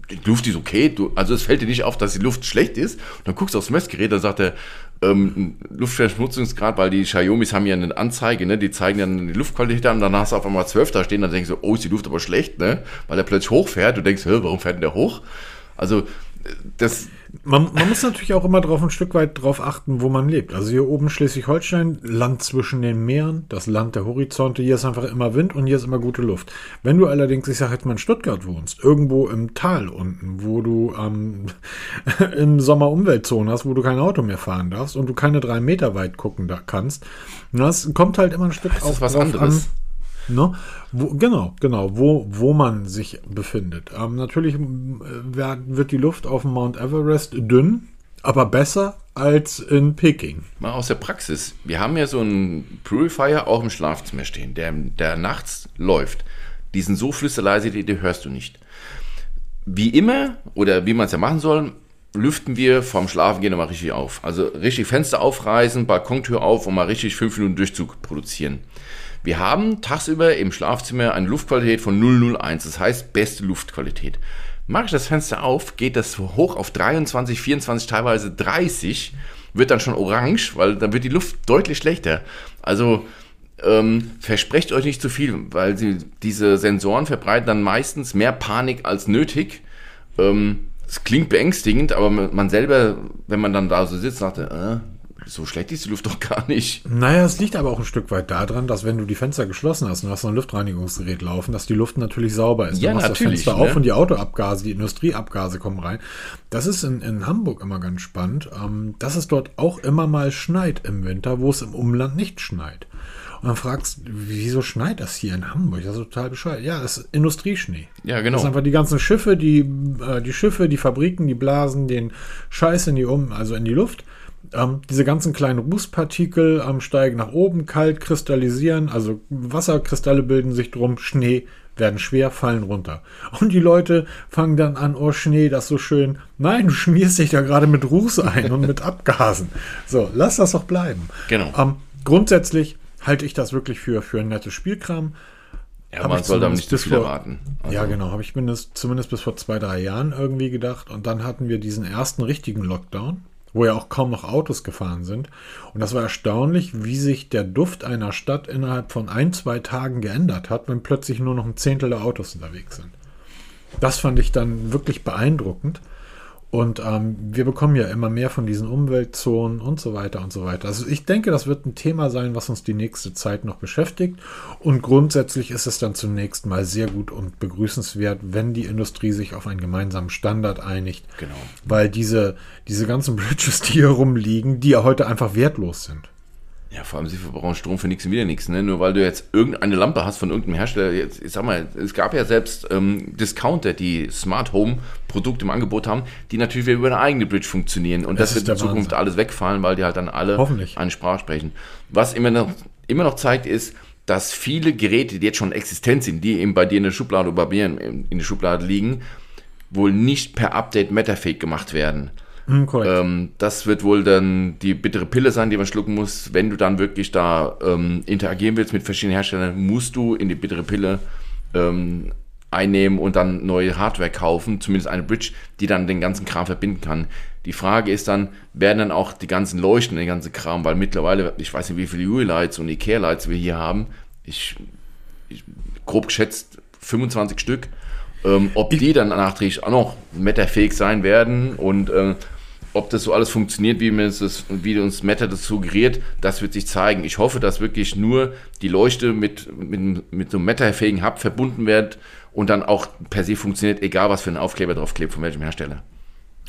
die Luft ist okay. Du, also es fällt dir nicht auf, dass die Luft schlecht ist. Und dann guckst du aufs Messgerät, dann sagt er, ähm, Luftverschmutzungsgrad, weil die Xiaomis haben ja eine Anzeige, ne? die zeigen dann die Luftqualität an, hast du auf einmal 12 da stehen, dann denkst du, oh, ist die Luft aber schlecht, ne? weil er plötzlich hochfährt. Du denkst, warum fährt denn der hoch? Also äh, das, Man, man muss natürlich auch immer drauf ein Stück weit drauf achten, wo man lebt. Also hier oben Schleswig-Holstein, Land zwischen den Meeren, das Land der Horizonte, hier ist einfach immer Wind und hier ist immer gute Luft. Wenn du allerdings, ich sag jetzt mal in Stuttgart wohnst, irgendwo im Tal unten, wo du ähm, im Sommer Umweltzone hast, wo du kein Auto mehr fahren darfst und du keine drei Meter weit gucken da kannst, das kommt halt immer ein Stück das ist was anderes. Ne? Wo, genau, genau, wo, wo man sich befindet. Ähm, natürlich äh, wird die Luft auf dem Mount Everest dünn, aber besser als in Peking. Mal aus der Praxis. Wir haben ja so einen Purifier auch im Schlafzimmer stehen, der, der nachts läuft. Die sind so flüsterleise, die, die hörst du nicht. Wie immer, oder wie man es ja machen soll, lüften wir vorm Schlafengehen nochmal richtig auf. Also richtig Fenster aufreißen, Balkontür auf, um mal richtig fünf Minuten Durchzug produzieren. Wir haben tagsüber im Schlafzimmer eine Luftqualität von 001, das heißt beste Luftqualität. Mache ich das Fenster auf, geht das hoch auf 23, 24, teilweise 30, wird dann schon orange, weil dann wird die Luft deutlich schlechter. Also ähm, versprecht euch nicht zu viel, weil sie, diese Sensoren verbreiten dann meistens mehr Panik als nötig. Ähm, es klingt beängstigend, aber man selber, wenn man dann da so sitzt, sagt, äh, so schlecht ist die Luft doch gar nicht. Naja, es liegt aber auch ein Stück weit daran, dass wenn du die Fenster geschlossen hast und hast noch ein Luftreinigungsgerät laufen, dass die Luft natürlich sauber ist. Ja, du machst natürlich, das Fenster ne? auf und die Autoabgase, die Industrieabgase kommen rein. Das ist in, in Hamburg immer ganz spannend, ähm, dass es dort auch immer mal schneit im Winter, wo es im Umland nicht schneit. Und dann fragst, wieso schneit das hier in Hamburg? Das ist total bescheuert. Ja, das ist Industrieschnee. Ja, genau. Das sind einfach die ganzen Schiffe, die, äh, die Schiffe, die Fabriken, die blasen den Scheiß in die um, also in die Luft. Ähm, diese ganzen kleinen Rußpartikel ähm, steigen nach oben, kalt, kristallisieren, also Wasserkristalle bilden sich drum, Schnee werden schwer, fallen runter. Und die Leute fangen dann an, oh Schnee, das ist so schön. Nein, du schmierst dich da gerade mit Ruß ein und mit Abgasen. So, lass das doch bleiben. Genau. Ähm, grundsätzlich halte ich das wirklich für, für ein nettes Spielkram. Ja, Hab man ich soll da zumindest nicht zu viel erwarten. Also, Ja, genau, habe ich mindest, zumindest bis vor zwei, drei Jahren irgendwie gedacht. Und dann hatten wir diesen ersten richtigen Lockdown, wo ja auch kaum noch Autos gefahren sind. Und das war erstaunlich, wie sich der Duft einer Stadt innerhalb von ein, zwei Tagen geändert hat, wenn plötzlich nur noch ein Zehntel der Autos unterwegs sind. Das fand ich dann wirklich beeindruckend. Und ähm, wir bekommen ja immer mehr von diesen Umweltzonen und so weiter und so weiter. Also ich denke, das wird ein Thema sein, was uns die nächste Zeit noch beschäftigt. Und grundsätzlich ist es dann zunächst mal sehr gut und begrüßenswert, wenn die Industrie sich auf einen gemeinsamen Standard einigt. Genau. Weil diese, diese ganzen Bridges, die hier rumliegen, die ja heute einfach wertlos sind. Ja, vor allem sie verbrauchen Strom für nichts und wieder nichts. Ne? Nur weil du jetzt irgendeine Lampe hast von irgendeinem Hersteller. Jetzt, ich sag mal, es gab ja selbst ähm, Discounter, die Smart Home Produkte im Angebot haben, die natürlich wieder über eine eigene Bridge funktionieren. Und Das das, wird in Zukunft Wahnsinn. alles wegfallen, weil die halt dann alle Hoffentlich. eine Sprache sprechen. Was immer noch, immer noch zeigt, ist, dass viele Geräte, die jetzt schon existent sind, die eben bei dir in der Schublade oder bei mir in, in der Schublade liegen, wohl nicht per Update metafähig gemacht werden. Hm, korrekt. Ähm, das wird wohl dann die bittere Pille sein, die man schlucken muss. Wenn du dann wirklich da ähm, interagieren willst mit verschiedenen Herstellern, musst du in die bittere Pille ähm, einnehmen und dann neue Hardware kaufen, zumindest eine Bridge, die dann den ganzen Kram verbinden kann. Die Frage ist dann, werden dann auch die ganzen Leuchten, den ganzen Kram, weil mittlerweile, ich weiß nicht, wie viele UI-Lights und Ikea-Lights wir hier haben, ich, ich grob geschätzt 25 Stück, ähm, ob die dann nachträglich auch noch metafähig sein werden und äh, ob das so alles funktioniert, wie, mir das, wie uns Meta das suggeriert, das wird sich zeigen. Ich hoffe, dass wirklich nur die Leuchte mit, mit, mit so einem metafähigen Hub verbunden wird und dann auch per se funktioniert, egal was für ein Aufkleber drauf klebt, von welchem Hersteller.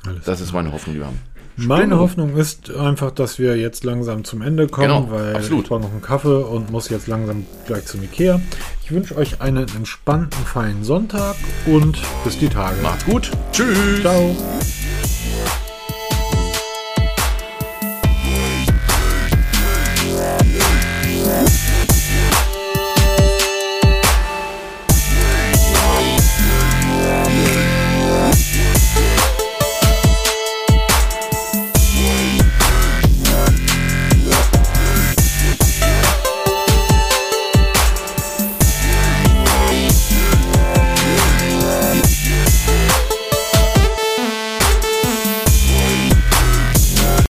Alles Das ist meine Hoffnung, die wir haben. Meine Hoffnung ist einfach, dass wir jetzt langsam zum Ende kommen, Genau, weil absolut. ich brauche noch einen Kaffee und muss jetzt langsam gleich zum Ikea. Ich wünsche euch einen entspannten, feinen Sonntag und bis die Tage. Macht's gut. Tschüss. Ciao.